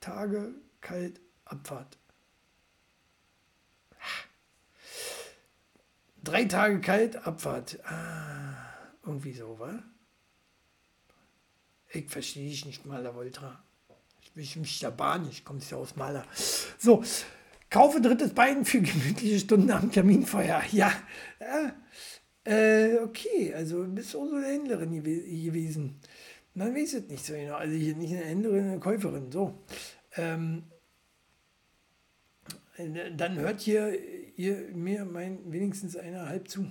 Tage, kalt, Abfahrt. Drei Tage kalt, Abfahrt. Ah, irgendwie so, wa? Ich verstehe dich nicht, Maler Voltra. Ich will mich der Bahn, ich komme ja aus Maler. So, kaufe drittes Bein für gemütliche Stunden am Kaminfeuer. Ja, ja. Äh, okay, also bist du eine Händlerin gewe- gewesen. Man weiß es nicht so genau. Also hier nicht eine Händlerin, eine Käuferin. So. Ähm, äh, dann hört hier, ihr mir mein wenigstens einer halb zu.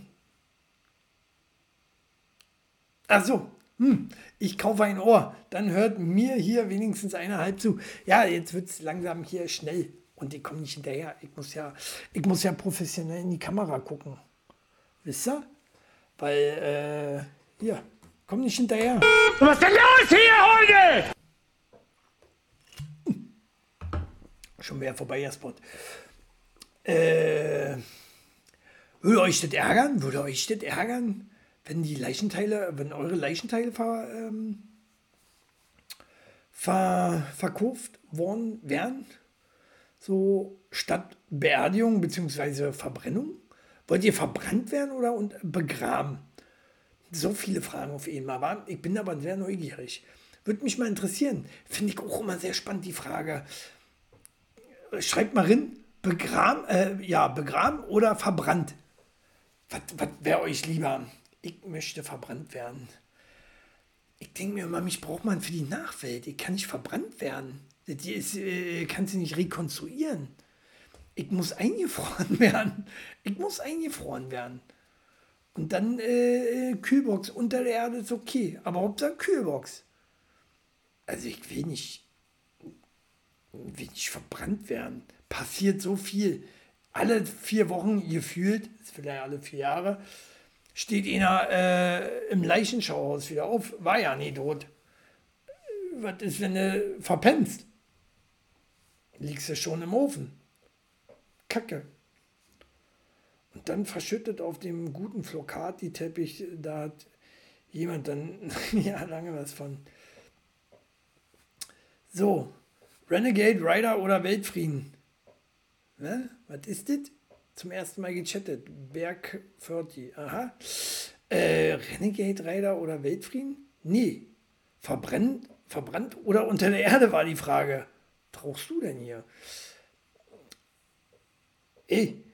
Ach so, hm, ich kaufe ein Ohr. Dann hört mir hier wenigstens einer halb zu. Ja, jetzt wird es langsam hier schnell und ich komme nicht hinterher. Ich muss ja, ich muss ja professionell in die Kamera gucken. Wisst ihr? Weil, äh, hier, komm nicht hinterher. Was ist denn los hier heute? Schon wieder vorbei, der Spot. Äh, würde euch das ärgern? Würde euch das ärgern, wenn die Leichenteile, wenn eure Leichenteile ver, ähm, ver, verkauft worden wären? So statt Beerdigung bzw. Verbrennung? Wollt ihr verbrannt werden oder und begraben? So viele Fragen auf einmal. Aber ich bin aber sehr neugierig. Würde mich mal interessieren. Finde ich auch immer sehr spannend, die Frage schreibt mal rein, begraben, äh, ja, begraben oder verbrannt? Was, was wäre euch lieber? Ich möchte verbrannt werden. Ich denke mir immer, mich braucht man für die Nachwelt. Ich kann nicht verbrannt werden. Die äh, kann sie nicht rekonstruieren. Ich muss eingefroren <laughs> werden. Ich muss eingefroren werden. Und dann äh, Kühlbox unter der Erde ist okay. Aber Hauptsache Kühlbox. Also ich will nicht, will nicht verbrannt werden. Passiert so viel. Alle vier Wochen gefühlt, ist vielleicht alle vier Jahre, steht einer äh, im Leichenschauhaus wieder auf. War ja nie tot. Was ist, wenn du verpennst? Liegst du schon im Ofen. Kacke. Und dann verschüttet auf dem guten Flocati-Teppich, da hat jemand dann <laughs> ja lange was von. So, Renegade, Rider oder Weltfrieden? Ne? Was ist das? Zum ersten Mal gechattet. Berg 40. Aha. Äh, Renegade, Rider oder Weltfrieden? Nee. Verbrennt, verbrannt oder unter der Erde war die Frage. Brauchst du denn hier? Ey,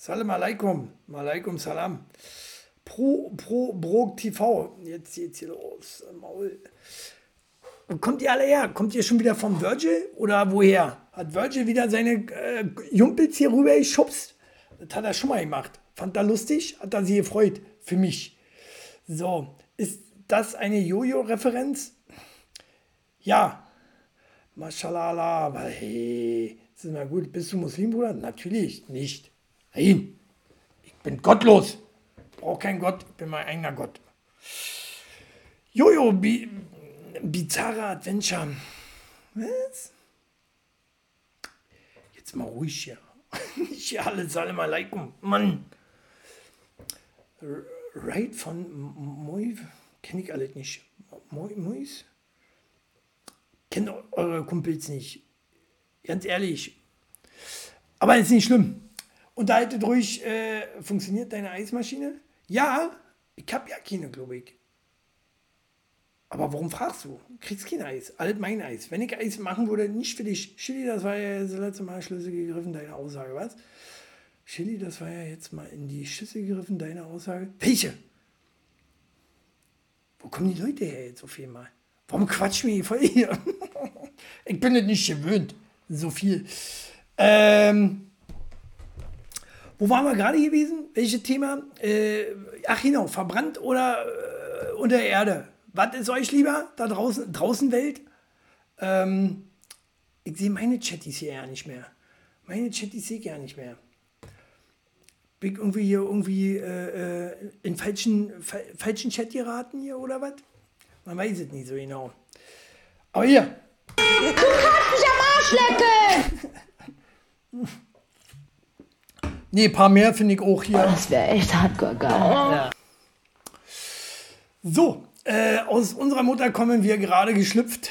Salam alaikum, malaikum salam. Pro, pro, Brog TV. Jetzt geht's hier los. Maul. Kommt ihr alle her? Kommt ihr schon wieder vom Virgil oder woher? Hat Virgil wieder seine äh, Jumpels hier rüber geschubst? Das hat er schon mal gemacht. Fand er lustig, hat er sich gefreut. Für mich. So, ist das eine Jojo-Referenz? Ja. Mashallah, aber hey, ist mal gut. Bist du Muslim, Bruder? Natürlich nicht. Nein, ich bin gottlos. Brauche keinen Gott, ich bin mein eigener Gott. Jojo, bi bizarre Adventure. Was? Jetzt mal ruhig hier. <laughs> Nicht alle Salam alaikum. Mann. Raid von Moi. Kenne ich alles nicht. Moi, Mois? Kennt eure Kumpels nicht. Ganz ehrlich. Aber ist nicht schlimm. Unterhaltet ruhig, äh, funktioniert deine Eismaschine? Ja, ich habe ja keine, glaube ich. Aber warum fragst du? Kriegst kein Eis. Alles mein Eis. Wenn ich Eis machen würde, nicht für dich. Chili, das war ja das letzte Mal Schlüssel gegriffen, deine Aussage, was? Chili, das war ja jetzt mal in die Schüssel gegriffen, deine Aussage. Welche? Wo kommen die Leute her jetzt auf einmal? Warum quatschen wir hier voll hier? <laughs> ich bin das nicht gewöhnt. So viel. Ähm, wo waren wir gerade gewesen? Welches Thema? Äh, ach genau, verbrannt oder äh, unter Erde? Was ist euch lieber? Da draußen, draußen Welt? Ähm, ich sehe meine Chatties hier ja nicht mehr. Meine Chatties sehe ich ja nicht mehr. Bin ich irgendwie hier irgendwie äh, äh in falschen, fa falschen Chat geraten hier oder was? Man weiß es nicht so genau. Aber hier. Du kannst mich am Arsch lecken! Nee, ein paar mehr finde ich auch hier. Das wäre echt hardcore geil. Ja. So, äh, aus unserer Mutter kommen wir gerade geschlüpft.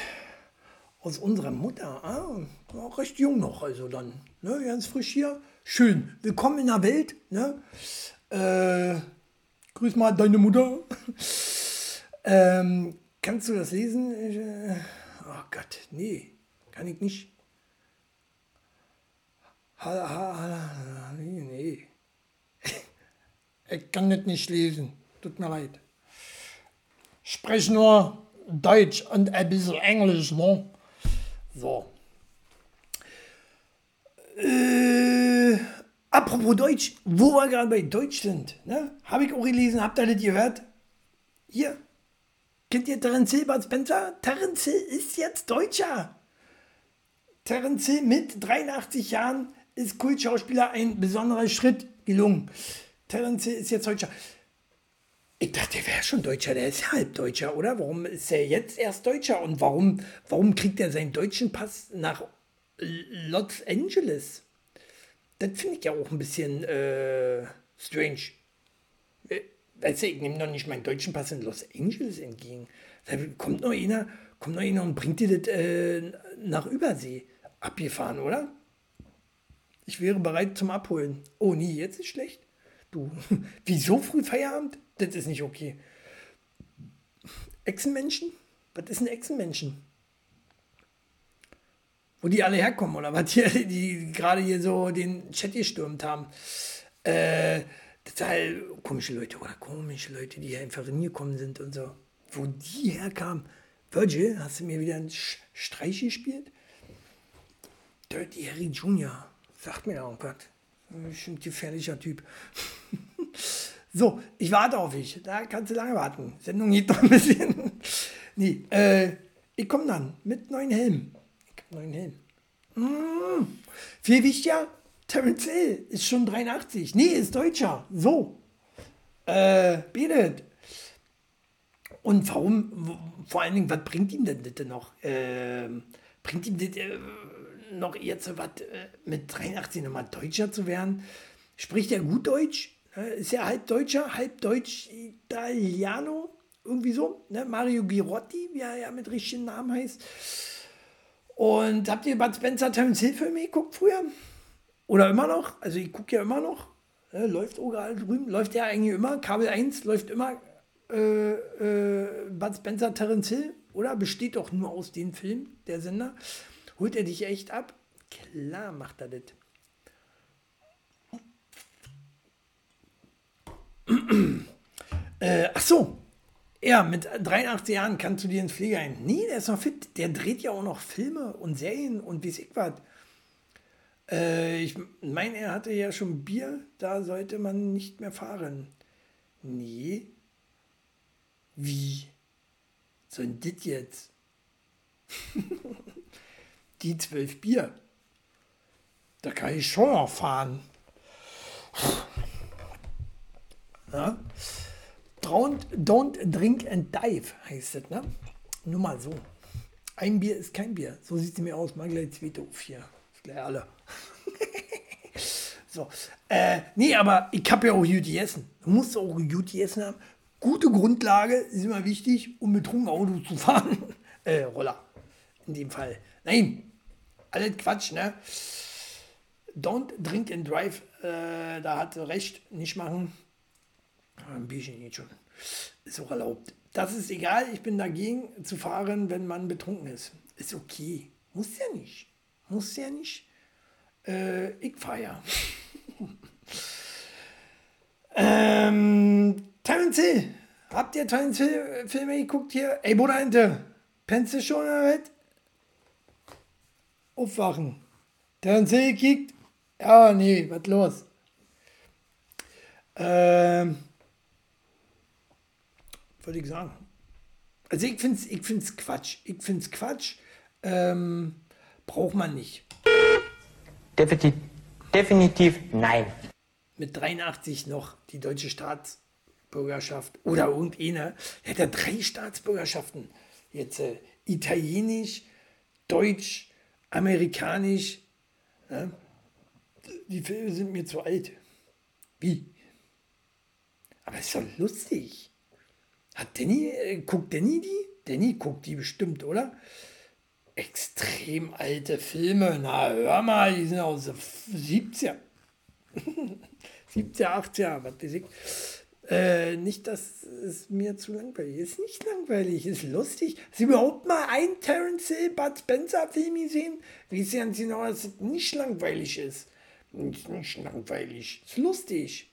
Aus unserer Mutter? Ah, auch recht jung noch, also dann. Ne, ganz frisch hier. Schön. Willkommen in der Welt. Ne? Äh, grüß mal deine Mutter. <laughs> ähm, kannst du das lesen? Äh, oh Gott, nee, kann ich nicht. Ha, ha, ha, nee. <laughs> Ich kann das nicht lesen. Tut mir leid. Sprech nur Deutsch und ein bisschen Englisch, ne? So. Äh, apropos Deutsch, wo wir gerade bei Deutsch sind, ne? Habe ich auch gelesen, habt ihr das gehört? Hier. Kennt ihr Terence Hill, Spencer? Terence Hill ist jetzt Deutscher. Terence Hill mit 83 Jahren ist Kultschauspieler ein besonderer Schritt gelungen. Terence Hill ist jetzt Deutscher. Ich dachte, der wäre schon Deutscher, der ist halb Deutscher, oder? Warum ist er jetzt erst Deutscher? Und warum, warum kriegt er seinen deutschen Pass nach Los Angeles? Das finde ich ja auch ein bisschen äh, strange. Weißt du, ich nehme noch nicht meinen deutschen Pass in Los Angeles entgegen. Da kommt noch einer, kommt noch einer und bringt dir das äh, nach Übersee. Abgefahren, oder? Ich wäre bereit zum Abholen. Oh nee, jetzt ist schlecht. Du, <laughs> wieso früh Feierabend? Das ist nicht okay. Echsenmenschen? Was ist ein Echsenmenschen? Wo die alle herkommen oder was <laughs> hier, die gerade hier so den Chat gestürmt haben. Äh, total komische Leute oder komische Leute, die einfach hingekommen sind und so. Wo die herkamen. Virgil, hast du mir wieder einen Streich gespielt? Dirty Harry Jr. Sagt mir irgendwas. Bestimmt gefährlicher Typ. <laughs> so, ich warte auf dich. Da kannst du lange warten. Sendung geht noch ein bisschen. <laughs> nee, äh, ich komme dann mit neuen Helm. Ich hab neuen Helm. Mm, viel wichtiger, Terence Hill ist schon 83. Nee, ist Deutscher. So. Äh, betet. Und warum, vor allen Dingen, was bringt ihm denn das noch? Ähm, bringt ihm das äh, noch eher zu was, äh, mit 83 nochmal Deutscher zu werden? Spricht er gut Deutsch? Äh, ist er halb Deutscher, halb Deutsch-Italiano? Irgendwie so. Ne? Mario Girotti, wie er ja mit richtigen Namen heißt. Und habt ihr Bud Spencer Terence Hill Filme geguckt früher? Oder immer noch? Also ich gucke ja immer noch. Ne? Läuft überall drüben. Läuft ja eigentlich immer. Kabel 1 läuft immer äh, äh, Bud Spencer Terence Hill. Oder besteht doch nur aus den Filmen, der Sender. Holt er dich echt ab? Klar macht er das. äh, ach so. Ja, mit 83 Jahren kannst du dir ins Pflegeheim. Nee, der ist noch fit. Der dreht ja auch noch Filme und Serien und wie ich was. Äh, ich meine, er hatte ja schon Bier. Da sollte man nicht mehr fahren. Nee. Wie? So ein das jetzt? <laughs> Die zwölf Bier. Da kann ich schon noch fahren. Ja? Don't, don't drink and dive heißt das, ne? Nur mal so. Ein Bier ist kein Bier. So sieht es mir aus. Mal gleich zweite auf hier. Gleich alle. <laughs> so. Äh, nee, aber ich habe ja auch gut gegessen. Du musst auch gut gegessen haben. Gute Grundlage ist immer wichtig, um betrunken Auto zu fahren. <laughs> äh, Roller. In dem Fall. Nein. Alles Quatsch, ne? Don't drink and drive. Äh, da hat recht. Nicht machen. Ein Bierchen geht schon. Ist auch erlaubt. Das ist egal, ich bin dagegen zu fahren, wenn man betrunken ist. Ist okay. Muss ja nicht. Muss ja nicht. Äh, ich ja. <laughs> ähm, Terence Hill. Habt ihr Terence Hill äh, Filme geguckt hier? Ey, Bruder, Ente. Pennst du schon was? Aufwachen. Terence Hill gekickt? Ja, nee, was los? Ähm, würde ich sagen. Also ich finde es ich find's Quatsch. Ich finde es Quatsch. Ähm, braucht man nicht. Definitiv, definitiv nein. Mit 83 noch die deutsche Staatsbürgerschaft oder irgendeine. Er hat ja drei Staatsbürgerschaften. Jetzt äh, italienisch, deutsch, amerikanisch. Ja? Die Filme sind mir zu alt. Wie? Aber ist doch lustig. Hat Danny, äh, guckt Danny die? Danny guckt die bestimmt, oder? Extrem alte Filme. Na, hör mal, die sind aus den 70er. 70er, 80er, was weiß ich. Äh, nicht, dass es mir zu langweilig ist. Nicht langweilig, ist lustig. Du überhaupt mal einen Terence Hill, Bud Spencer Film gesehen? Wie ist ganz genau, dass es nicht langweilig ist. Ist nicht langweilig. Ist lustig.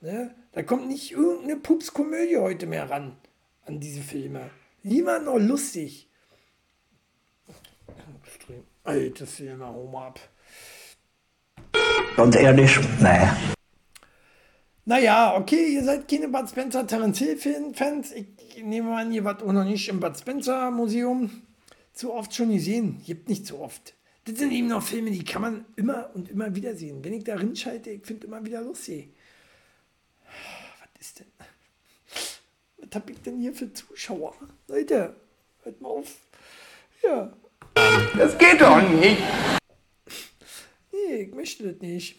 Ne? Da kommt nicht irgendeine Pupskomödie heute mehr ran an diese Filme. Lieber noch lustig. Extrem alte Filme, mal ab. Ganz ehrlich, naja. Naja, okay, ihr seid keine Bud Spencer Terence Hill Fan- Fans. Ich nehme an, ihr wart auch noch nicht im Bud Spencer Museum. Zu oft schon gesehen. Gibt nicht so oft. Das sind eben noch Filme, die kann man immer und immer wieder sehen. Wenn ich da rinschalte, ich finde immer wieder lustig. Was ist denn? Was hab ich denn hier für Zuschauer? Leute, hört mal auf. Ja. Das geht doch nicht. Nee, ich möchte das nicht.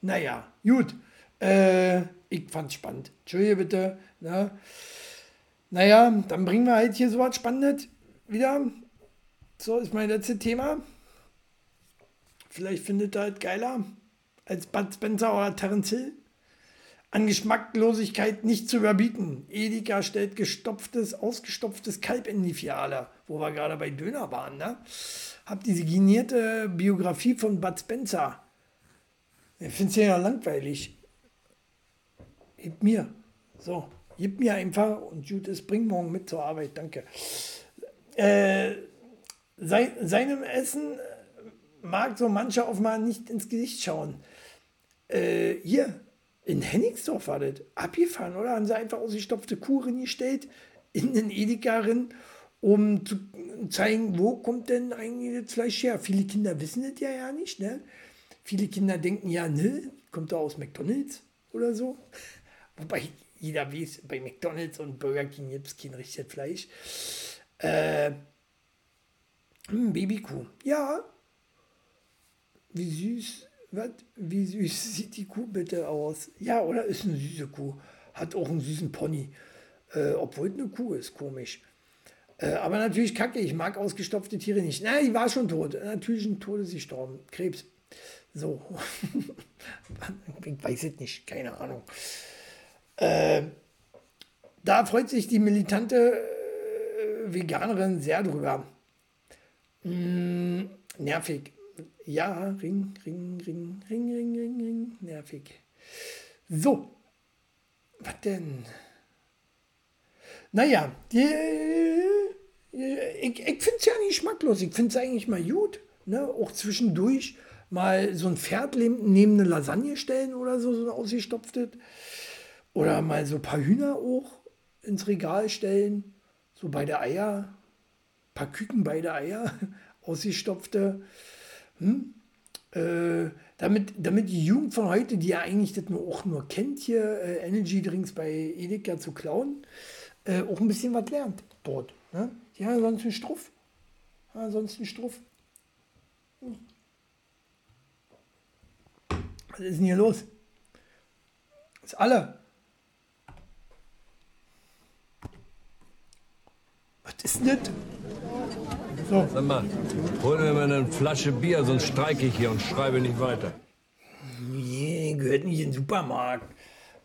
Naja, gut. Äh, ich fand's spannend. Entschuldige bitte. Ne? Naja, dann bringen wir halt hier so was Spannendes wieder. So ist mein letztes Thema. Vielleicht findet ihr halt geiler als Bud Spencer oder Terence Hill. An Geschmacklosigkeit nicht zu überbieten. Edeka stellt gestopftes, ausgestopftes Kalb in die Fiale, wo wir gerade bei Döner waren. Ne? Hab die signierte Biografie von Bud Spencer. Ich finde es ja langweilig. Gib mir. So, gib mir einfach und Judith, bring morgen mit zur Arbeit. Danke. Äh, sei, seinem Essen mag so mancher mal nicht ins Gesicht schauen. Äh, hier, in Henningsdorf war das. Abgefahren, oder? Haben sie einfach ausgestopfte Kuchen gestellt in den Edeka rein, um zu zeigen, wo kommt denn eigentlich das Fleisch her? Viele Kinder wissen das ja ja nicht, ne? Viele Kinder denken ja, ne, kommt da aus McDonalds oder so. <laughs> Wobei jeder weiß, bei McDonalds und Burger King gibt es kein richtiges Fleisch. Äh, hm, Babykuh. Ja. Wie süß. Was? Wie süß <laughs> sieht die Kuh bitte aus? Ja, oder ist eine süße Kuh. Hat auch einen süßen Pony. Äh, obwohl eine Kuh ist, komisch. Äh, aber natürlich kacke, ich mag ausgestopfte Tiere nicht. Nein, die war schon tot. Natürlich ein Todesgestorben. Krebs. So. ich <laughs> weiß es nicht, keine Ahnung. Äh, da freut sich die militante äh, Veganerin sehr drüber. Mm, nervig. Ja, Ring, Ring, Ring, Ring, Ring, Ring, Ring, nervig. So. Was denn? Naja, die, ich, ich finde es ja nicht schmacklos. Ich finde es eigentlich mal gut. Ne? Auch zwischendurch mal so ein Pferd neben eine Lasagne stellen oder so, so ausgestopftes. Oder mal so ein paar Hühner auch ins Regal stellen. So bei der Eier. Ein paar Küken bei der Eier. <laughs> Ausgestopfte. Hm? Äh, damit, damit die Jugend von heute, die ja eigentlich das nur, auch nur kennt, hier äh, Energy Drinks bei Edeka zu klauen, äh, auch ein bisschen was lernt dort. Ne? Die haben sonst einen Struff. Ja, sonst einen Struff. Hm. Was ist denn hier los? Ist alle. Was ist denn das? So. Sag mal, hol mir mal eine Flasche Bier, sonst streike ich hier und schreibe nicht weiter. Nee, gehört nicht in den Supermarkt.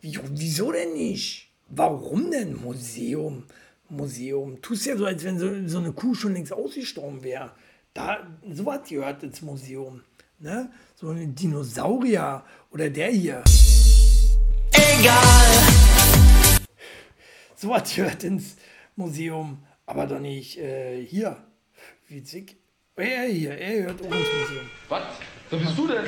Wie, wieso denn nicht? Warum denn Museum? Museum. Tust ja so, als wenn so, so eine Kuh schon längst ausgestorben wäre. Da, sowas gehört ins Museum. Ne? So ein Dinosaurier oder der hier. Egal! Sowas gehört ins Museum, aber doch nicht äh, hier. Witzig. Er hier, er gehört auch ins Museum. Was? Wer bist du denn?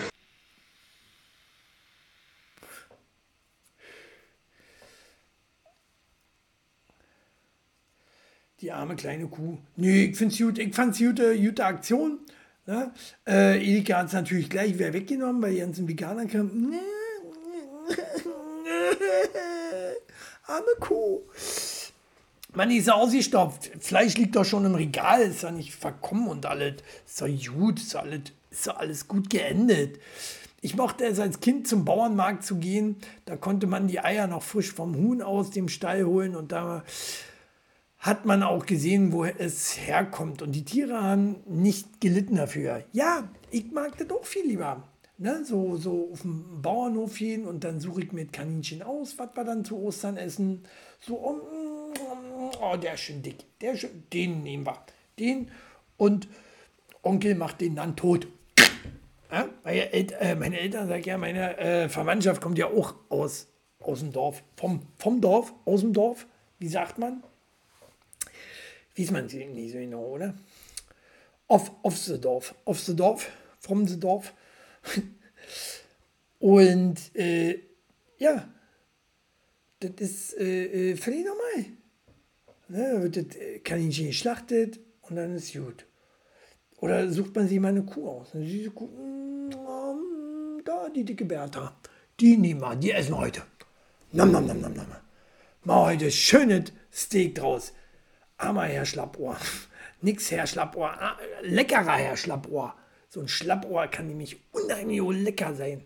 Die arme kleine Kuh. Nee, ich find's gut. Ich fand's gute, gute Aktion. Ne? Äh, Edeka hat es natürlich gleich wieder weggenommen, weil die ganzen Veganer kamen. <laughs> arme Kuh. Man ist ausgestopft. Fleisch liegt doch schon im Regal, ist ja nicht verkommen und alles. Ist doch gut, ist doch alles, ist doch alles gut geendet. Ich mochte es als Kind zum Bauernmarkt zu gehen. Da konnte man die Eier noch frisch vom Huhn aus dem Stall holen und da hat man auch gesehen, wo es herkommt. Und die Tiere haben nicht gelitten dafür. Ja, ich mag das auch viel lieber. Ne, so, so auf dem Bauernhof gehen und dann suche ich mir Kaninchen aus, was wir dann zu Ostern essen. So, oh, oh der ist schön dick. Der ist schön, den nehmen wir. Den und Onkel macht den dann tot. Ja, meine, El äh, meine Eltern sagen ja, meine äh, Verwandtschaft kommt ja auch aus, aus dem Dorf. Vom, vom Dorf, aus dem Dorf. Wie sagt man? Weiß man nicht so genau, oder? Off the Dorf. The Dorf. The Dorf. <laughs> Und äh, ja, das ist äh, äh völlig normal. Ne, wird das Kaninchen geschlachtet und dann ist gut. Oder sucht man sich mal eine Kuh aus. Eine süße Kuh. Mm, da, die dicke Bertha. Die nehmen wir, die essen wir heute. Nam, nam, nam, nam, nam. Mal heute schönes Steak draus. Armer Herr Schlappohr. <laughs> Nix Herr Schlappohr. Ah, leckerer Herr Schlappohr. So ein Schlappohr kann nämlich unheimlich lecker sein.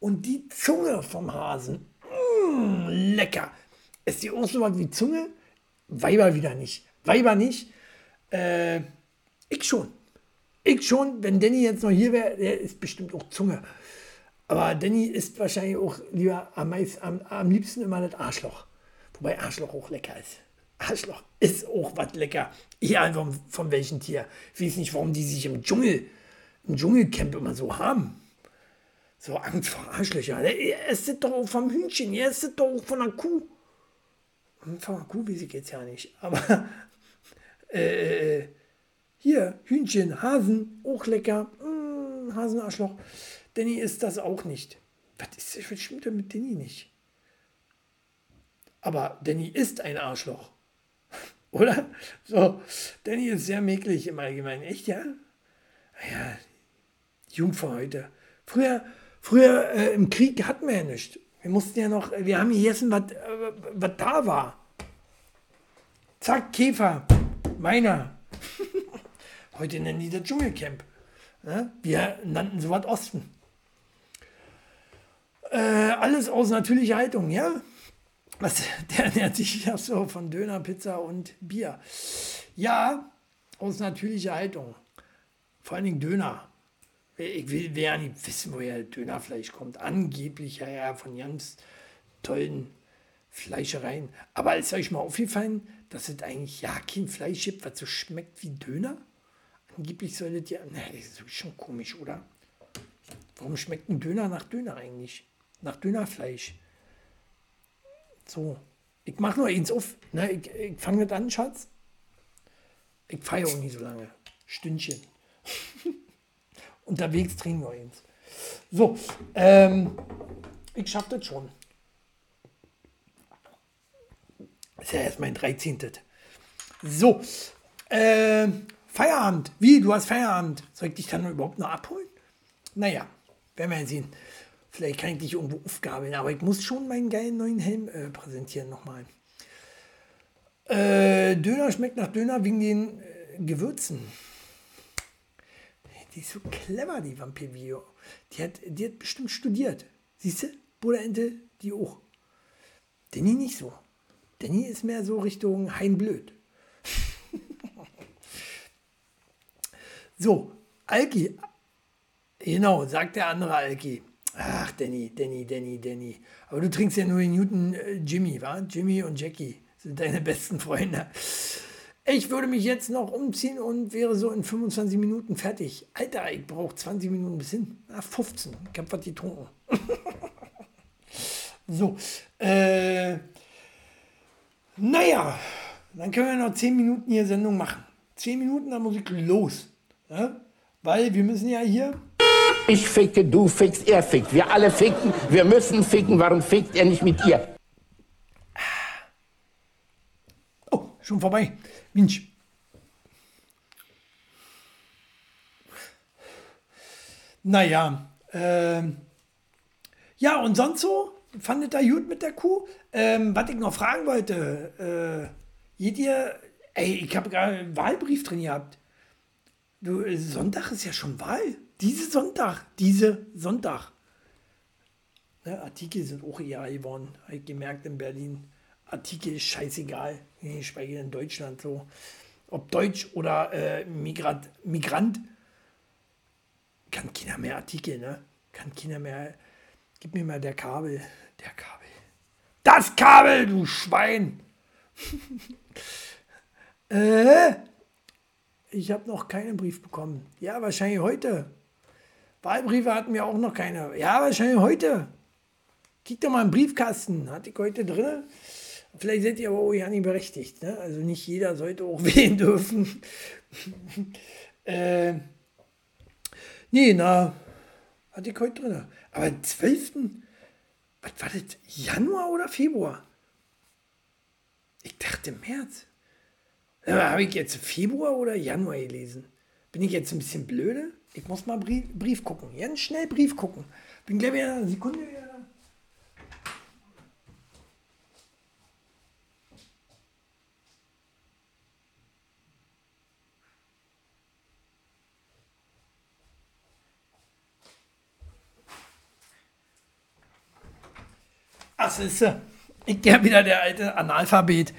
Und die Zunge vom Hasen. Mmh, lecker. Ist die auch so was wie Zunge? Weiber wieder nicht. Weiber nicht. Äh, ich schon. Ich schon, wenn Danny jetzt noch hier wäre, der ist bestimmt auch Zunge. Aber Danny isst wahrscheinlich auch lieber am, meist, am, am liebsten immer das Arschloch. Wobei Arschloch auch lecker ist. Arschloch ist auch was lecker. Egal von, von welchem Tier. Ich weiß nicht, warum die sich im Dschungel, im Dschungelcamp immer so haben. So Angst vor Arschlöcher. Ihr esst das doch auch vom Hühnchen, esst das doch auch von einer Kuh. Hm, Von einer Kuh weiß ich jetzt ja nicht. Aber <laughs> äh, hier, Hühnchen, Hasen, auch lecker. Mm, Hasenarschloch. Danny isst das auch nicht. Was ist das? Stimmt denn mit Danny nicht? Aber Danny ist ein Arschloch. <laughs> Oder? So, Danny ist sehr mäklig im Allgemeinen. Echt, ja? Ja, Jugend von heute. Früher, früher äh, im Krieg hatten wir ja nichts. Wir mussten ja noch, wir haben gegessen, was äh, was da war. Zack, Käfer. Meiner. <laughs> Heute nennen die das Dschungelcamp. Ne? Wir nannten sowas Osten. Äh, alles aus natürlicher Haltung, ja? Was, <laughs> der ernährt sich ja so von Döner, Pizza und Bier. Ja, aus natürlicher Haltung. Vor allen Dingen Döner. Ich will, ja nicht wissen, woher Dönerfleisch kommt. Angeblich ja, ja von ganz tollen Fleischereien. Aber ist euch mal aufgefallen, dass es eigentlich ja kein Fleisch gibt, was so schmeckt wie Döner? Angeblich soll das ja. Ne, das ist schon komisch, oder? Warum schmeckt ein Döner nach Döner eigentlich? Nach Dönerfleisch. So. Ich mache nur eins auf. Ne? Ich, ich fange das an, Schatz. Ich feiere auch nicht so lange. Stündchen. <laughs> Unterwegs trinken wir eins. So. Ähm, ich schaffe das schon. ist ja erst mein 13. So, äh, Feierabend. Wie, du hast Feierabend. Soll ich dich dann überhaupt noch abholen? Naja, werden wir sehen. Vielleicht kann ich dich irgendwo aufgabeln, aber ich muss schon meinen geilen neuen Helm äh, präsentieren nochmal. Äh, Döner schmeckt nach Döner wegen den äh, Gewürzen. Die ist so clever, die Vampir-Video. Die hat, die hat bestimmt studiert. Siehst du? Bruderente, die auch. Danny nicht so. Danny ist mehr so Richtung Hein Blöd. <laughs> so, Alki. Genau, sagt der andere Alki. Ach, Danny, Danny, Danny, Danny. Aber du trinkst ja nur den Newton äh, Jimmy, wa? Jimmy und Jackie sind deine besten Freunde. Ich würde mich jetzt noch umziehen und wäre so in 25 Minuten fertig. Alter, ich brauche 20 Minuten bis hin. Ach, 15. Ich habe was getrunken. <laughs> so, äh, naja, dann können wir noch 10 Minuten hier Sendung machen. 10 Minuten, dann muss ich los. Ja? Weil wir müssen ja hier. Ich ficke, du fickst, er fickt. Wir alle ficken, wir müssen ficken. Warum fickt er nicht mit ihr? Oh, schon vorbei. Mensch. Naja, ähm, ja, und sonst so? Fandet ihr gut mit der Kuh? Ähm, was ich noch fragen wollte, äh, geht ihr, ey, ich habe gerade einen Wahlbrief drin gehabt. Du, äh, Sonntag ist ja schon Wahl. Diese Sonntag, diese Sonntag. Ne, Artikel sind auch egal geworden, habe ich gemerkt in Berlin. Artikel ist scheißegal, geschweige in Deutschland so. Ob Deutsch oder äh, Migrant, Migrant, kann keiner mehr Artikel, ne? Kann keiner mehr. Gib mir mal der Kabel. Der Kabel. Das Kabel, du Schwein! <laughs> äh, ich habe noch keinen Brief bekommen. Ja, wahrscheinlich heute. Wahlbriefe hatten wir auch noch keine. Ja, wahrscheinlich heute. Kick doch mal im Briefkasten. Hatte ich heute drin. Vielleicht seid ihr aber auch ja nicht berechtigt. Ne? Also nicht jeder sollte auch <laughs> wählen dürfen. <laughs> äh, nee, na, hatte ich heute drin. Aber am 12. Was war das? Januar oder Februar? Ich dachte März. Habe ich jetzt Februar oder Januar gelesen? Bin ich jetzt ein bisschen blöde? Ich muss mal Brief, Brief gucken. Ganz schnell Brief gucken. Bin gleich wieder eine Sekunde wieder. Da. Ach, siehste, ich der wieder der alte Analphabet.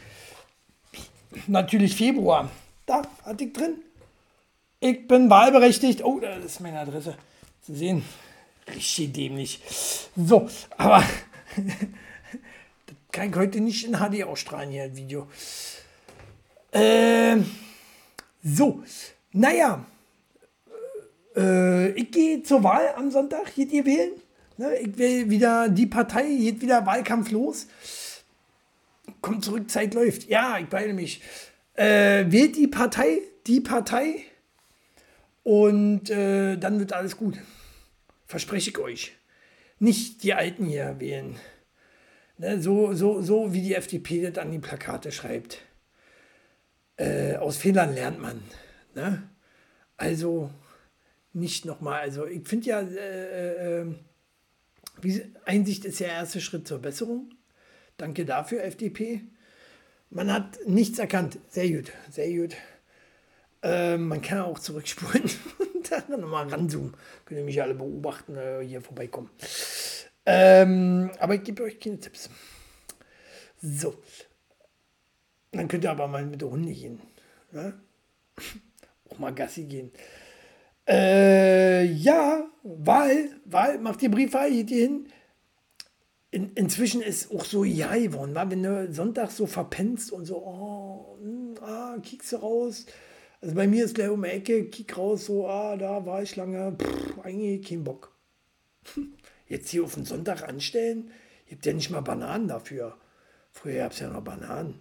Natürlich Februar. Da hatte ich drin. Ich bin wahlberechtigt. Oh, das ist meine Adresse. Zu sehen. Richtig dämlich. So, aber <laughs> das kann ich heute nicht in HD ausstrahlen hier, ein Video. Ähm, so, naja, äh, ich gehe zur Wahl am Sonntag, geht ihr wählen? Ne, ich will wieder die Partei, geht wieder Wahlkampf los. Kommt zurück, Zeit läuft. Ja, ich beeile mich. Äh, wählt die Partei, die Partei und äh, dann wird alles gut. Verspreche ich euch. Nicht die Alten hier wählen. Ne, so, so, so wie die FDP das an die Plakate schreibt. Äh, aus Fehlern lernt man. Ne? Also nicht nochmal. Also ich finde ja, äh, äh, wie, Einsicht ist ja der erste Schritt zur Besserung. Danke dafür, FDP. Man hat nichts erkannt. Sehr gut, sehr gut. Äh, man kann auch zurückspulen <laughs> und dann nochmal ranzoomen. Könnt ihr mich alle beobachten, äh, hier vorbeikommen. Ähm, aber ich gebe euch keine Tipps. So. Dann könnt ihr aber mal mit der Hunde gehen. Ne? <laughs> Auch mal Gassi gehen. Äh, ja, Wahl, Wahl, macht ihr Briefwahl, geht ihr hin. In, inzwischen ist auch so ja geworden, wenn du Sonntag so verpennst und so, oh, mh, ah, kickst du raus. Also bei mir ist gleich um die Ecke, kick raus, so, ah, da war ich lange, pff, eigentlich kein Bock. <laughs> Jetzt hier auf den Sonntag anstellen, habt ja nicht mal Bananen dafür. Früher gab es ja noch Bananen.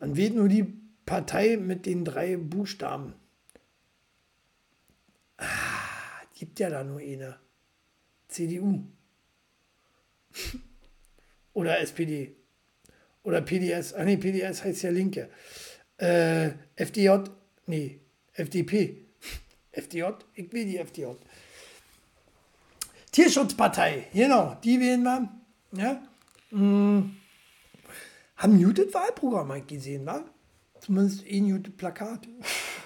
Man wählt nur die Partei mit den drei Buchstaben. Ah, gibt ja da nur eine. CDU. <laughs> Oder SPD. Oder PDS. Ah nee, PDS heißt ja Linke. Äh, FDJ. Nee, FDP. <laughs> FDJ? Ich will die FDJ. Tierschutzpartei. Genau, die wählen wir. Ja. Hm. Haben gutes Wahlprogramm halt gesehen, wa? Zumindest ein gutes Plakat.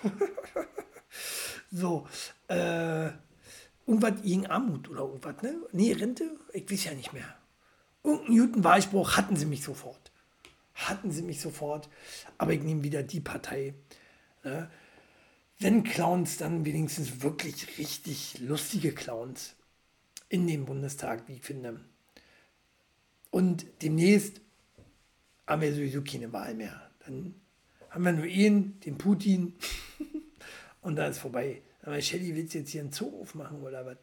<laughs> so, äh, irgendwas gegen Armut oder irgendwas, ne? Nee, Rente? Ich weiß ja nicht mehr. Irgendeinen guten Wahlspruch hatten sie mich sofort. Hatten sie mich sofort. Aber ich nehme wieder die Partei. Ne? Wenn Clowns, dann wenigstens wirklich richtig lustige Clowns in dem Bundestag, wie ich finde. Und demnächst haben wir sowieso keine Wahl mehr. Dann haben wir nur ihn, den Putin <laughs> und dann ist vorbei. Aber Shelly, willst du jetzt hier einen Zoo aufmachen oder was?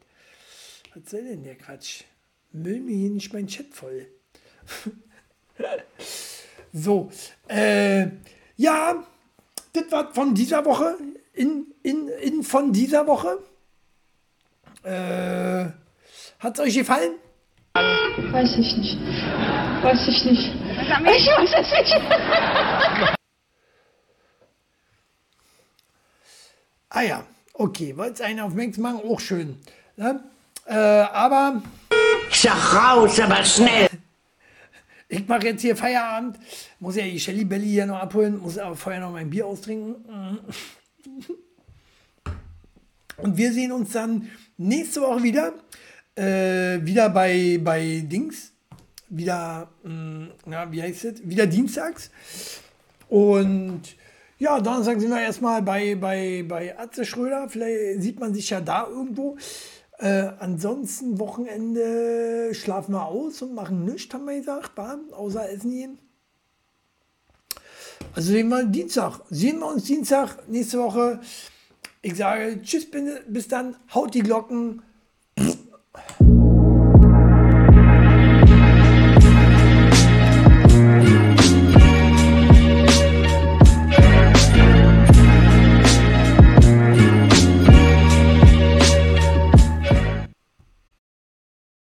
Was soll denn der Quatsch? Müll mir hier nicht mein Chat voll. <laughs> so, äh, ja, das war von dieser Woche, in, in, in von dieser Woche. Äh, Hat es euch gefallen? Weiß ich nicht. Weiß ich nicht. Ich weiß es nicht. Ah ja, okay, wollt einer auf Max machen, auch schön. Ne? Äh, aber Sag raus, aber schnell. <laughs> ich mache jetzt hier Feierabend, muss ja die Shelly Belly hier noch abholen, muss aber vorher noch mein Bier austrinken. <laughs> Und wir sehen uns dann nächste Woche wieder. Äh, wieder bei, bei Dings. Wieder, mh, na, wie heißt es? Wieder dienstags. Und ja, Donnerstag sind wir erstmal bei, bei, bei Atze Schröder. Vielleicht sieht man sich ja da irgendwo. Äh, ansonsten Wochenende schlafen wir aus und machen nichts, haben wir gesagt, war, außer Essen gehen. Also sehen wir Dienstag. Sehen wir uns Dienstag nächste Woche. Ich sage Tschüss, bis dann. Haut die Glocken.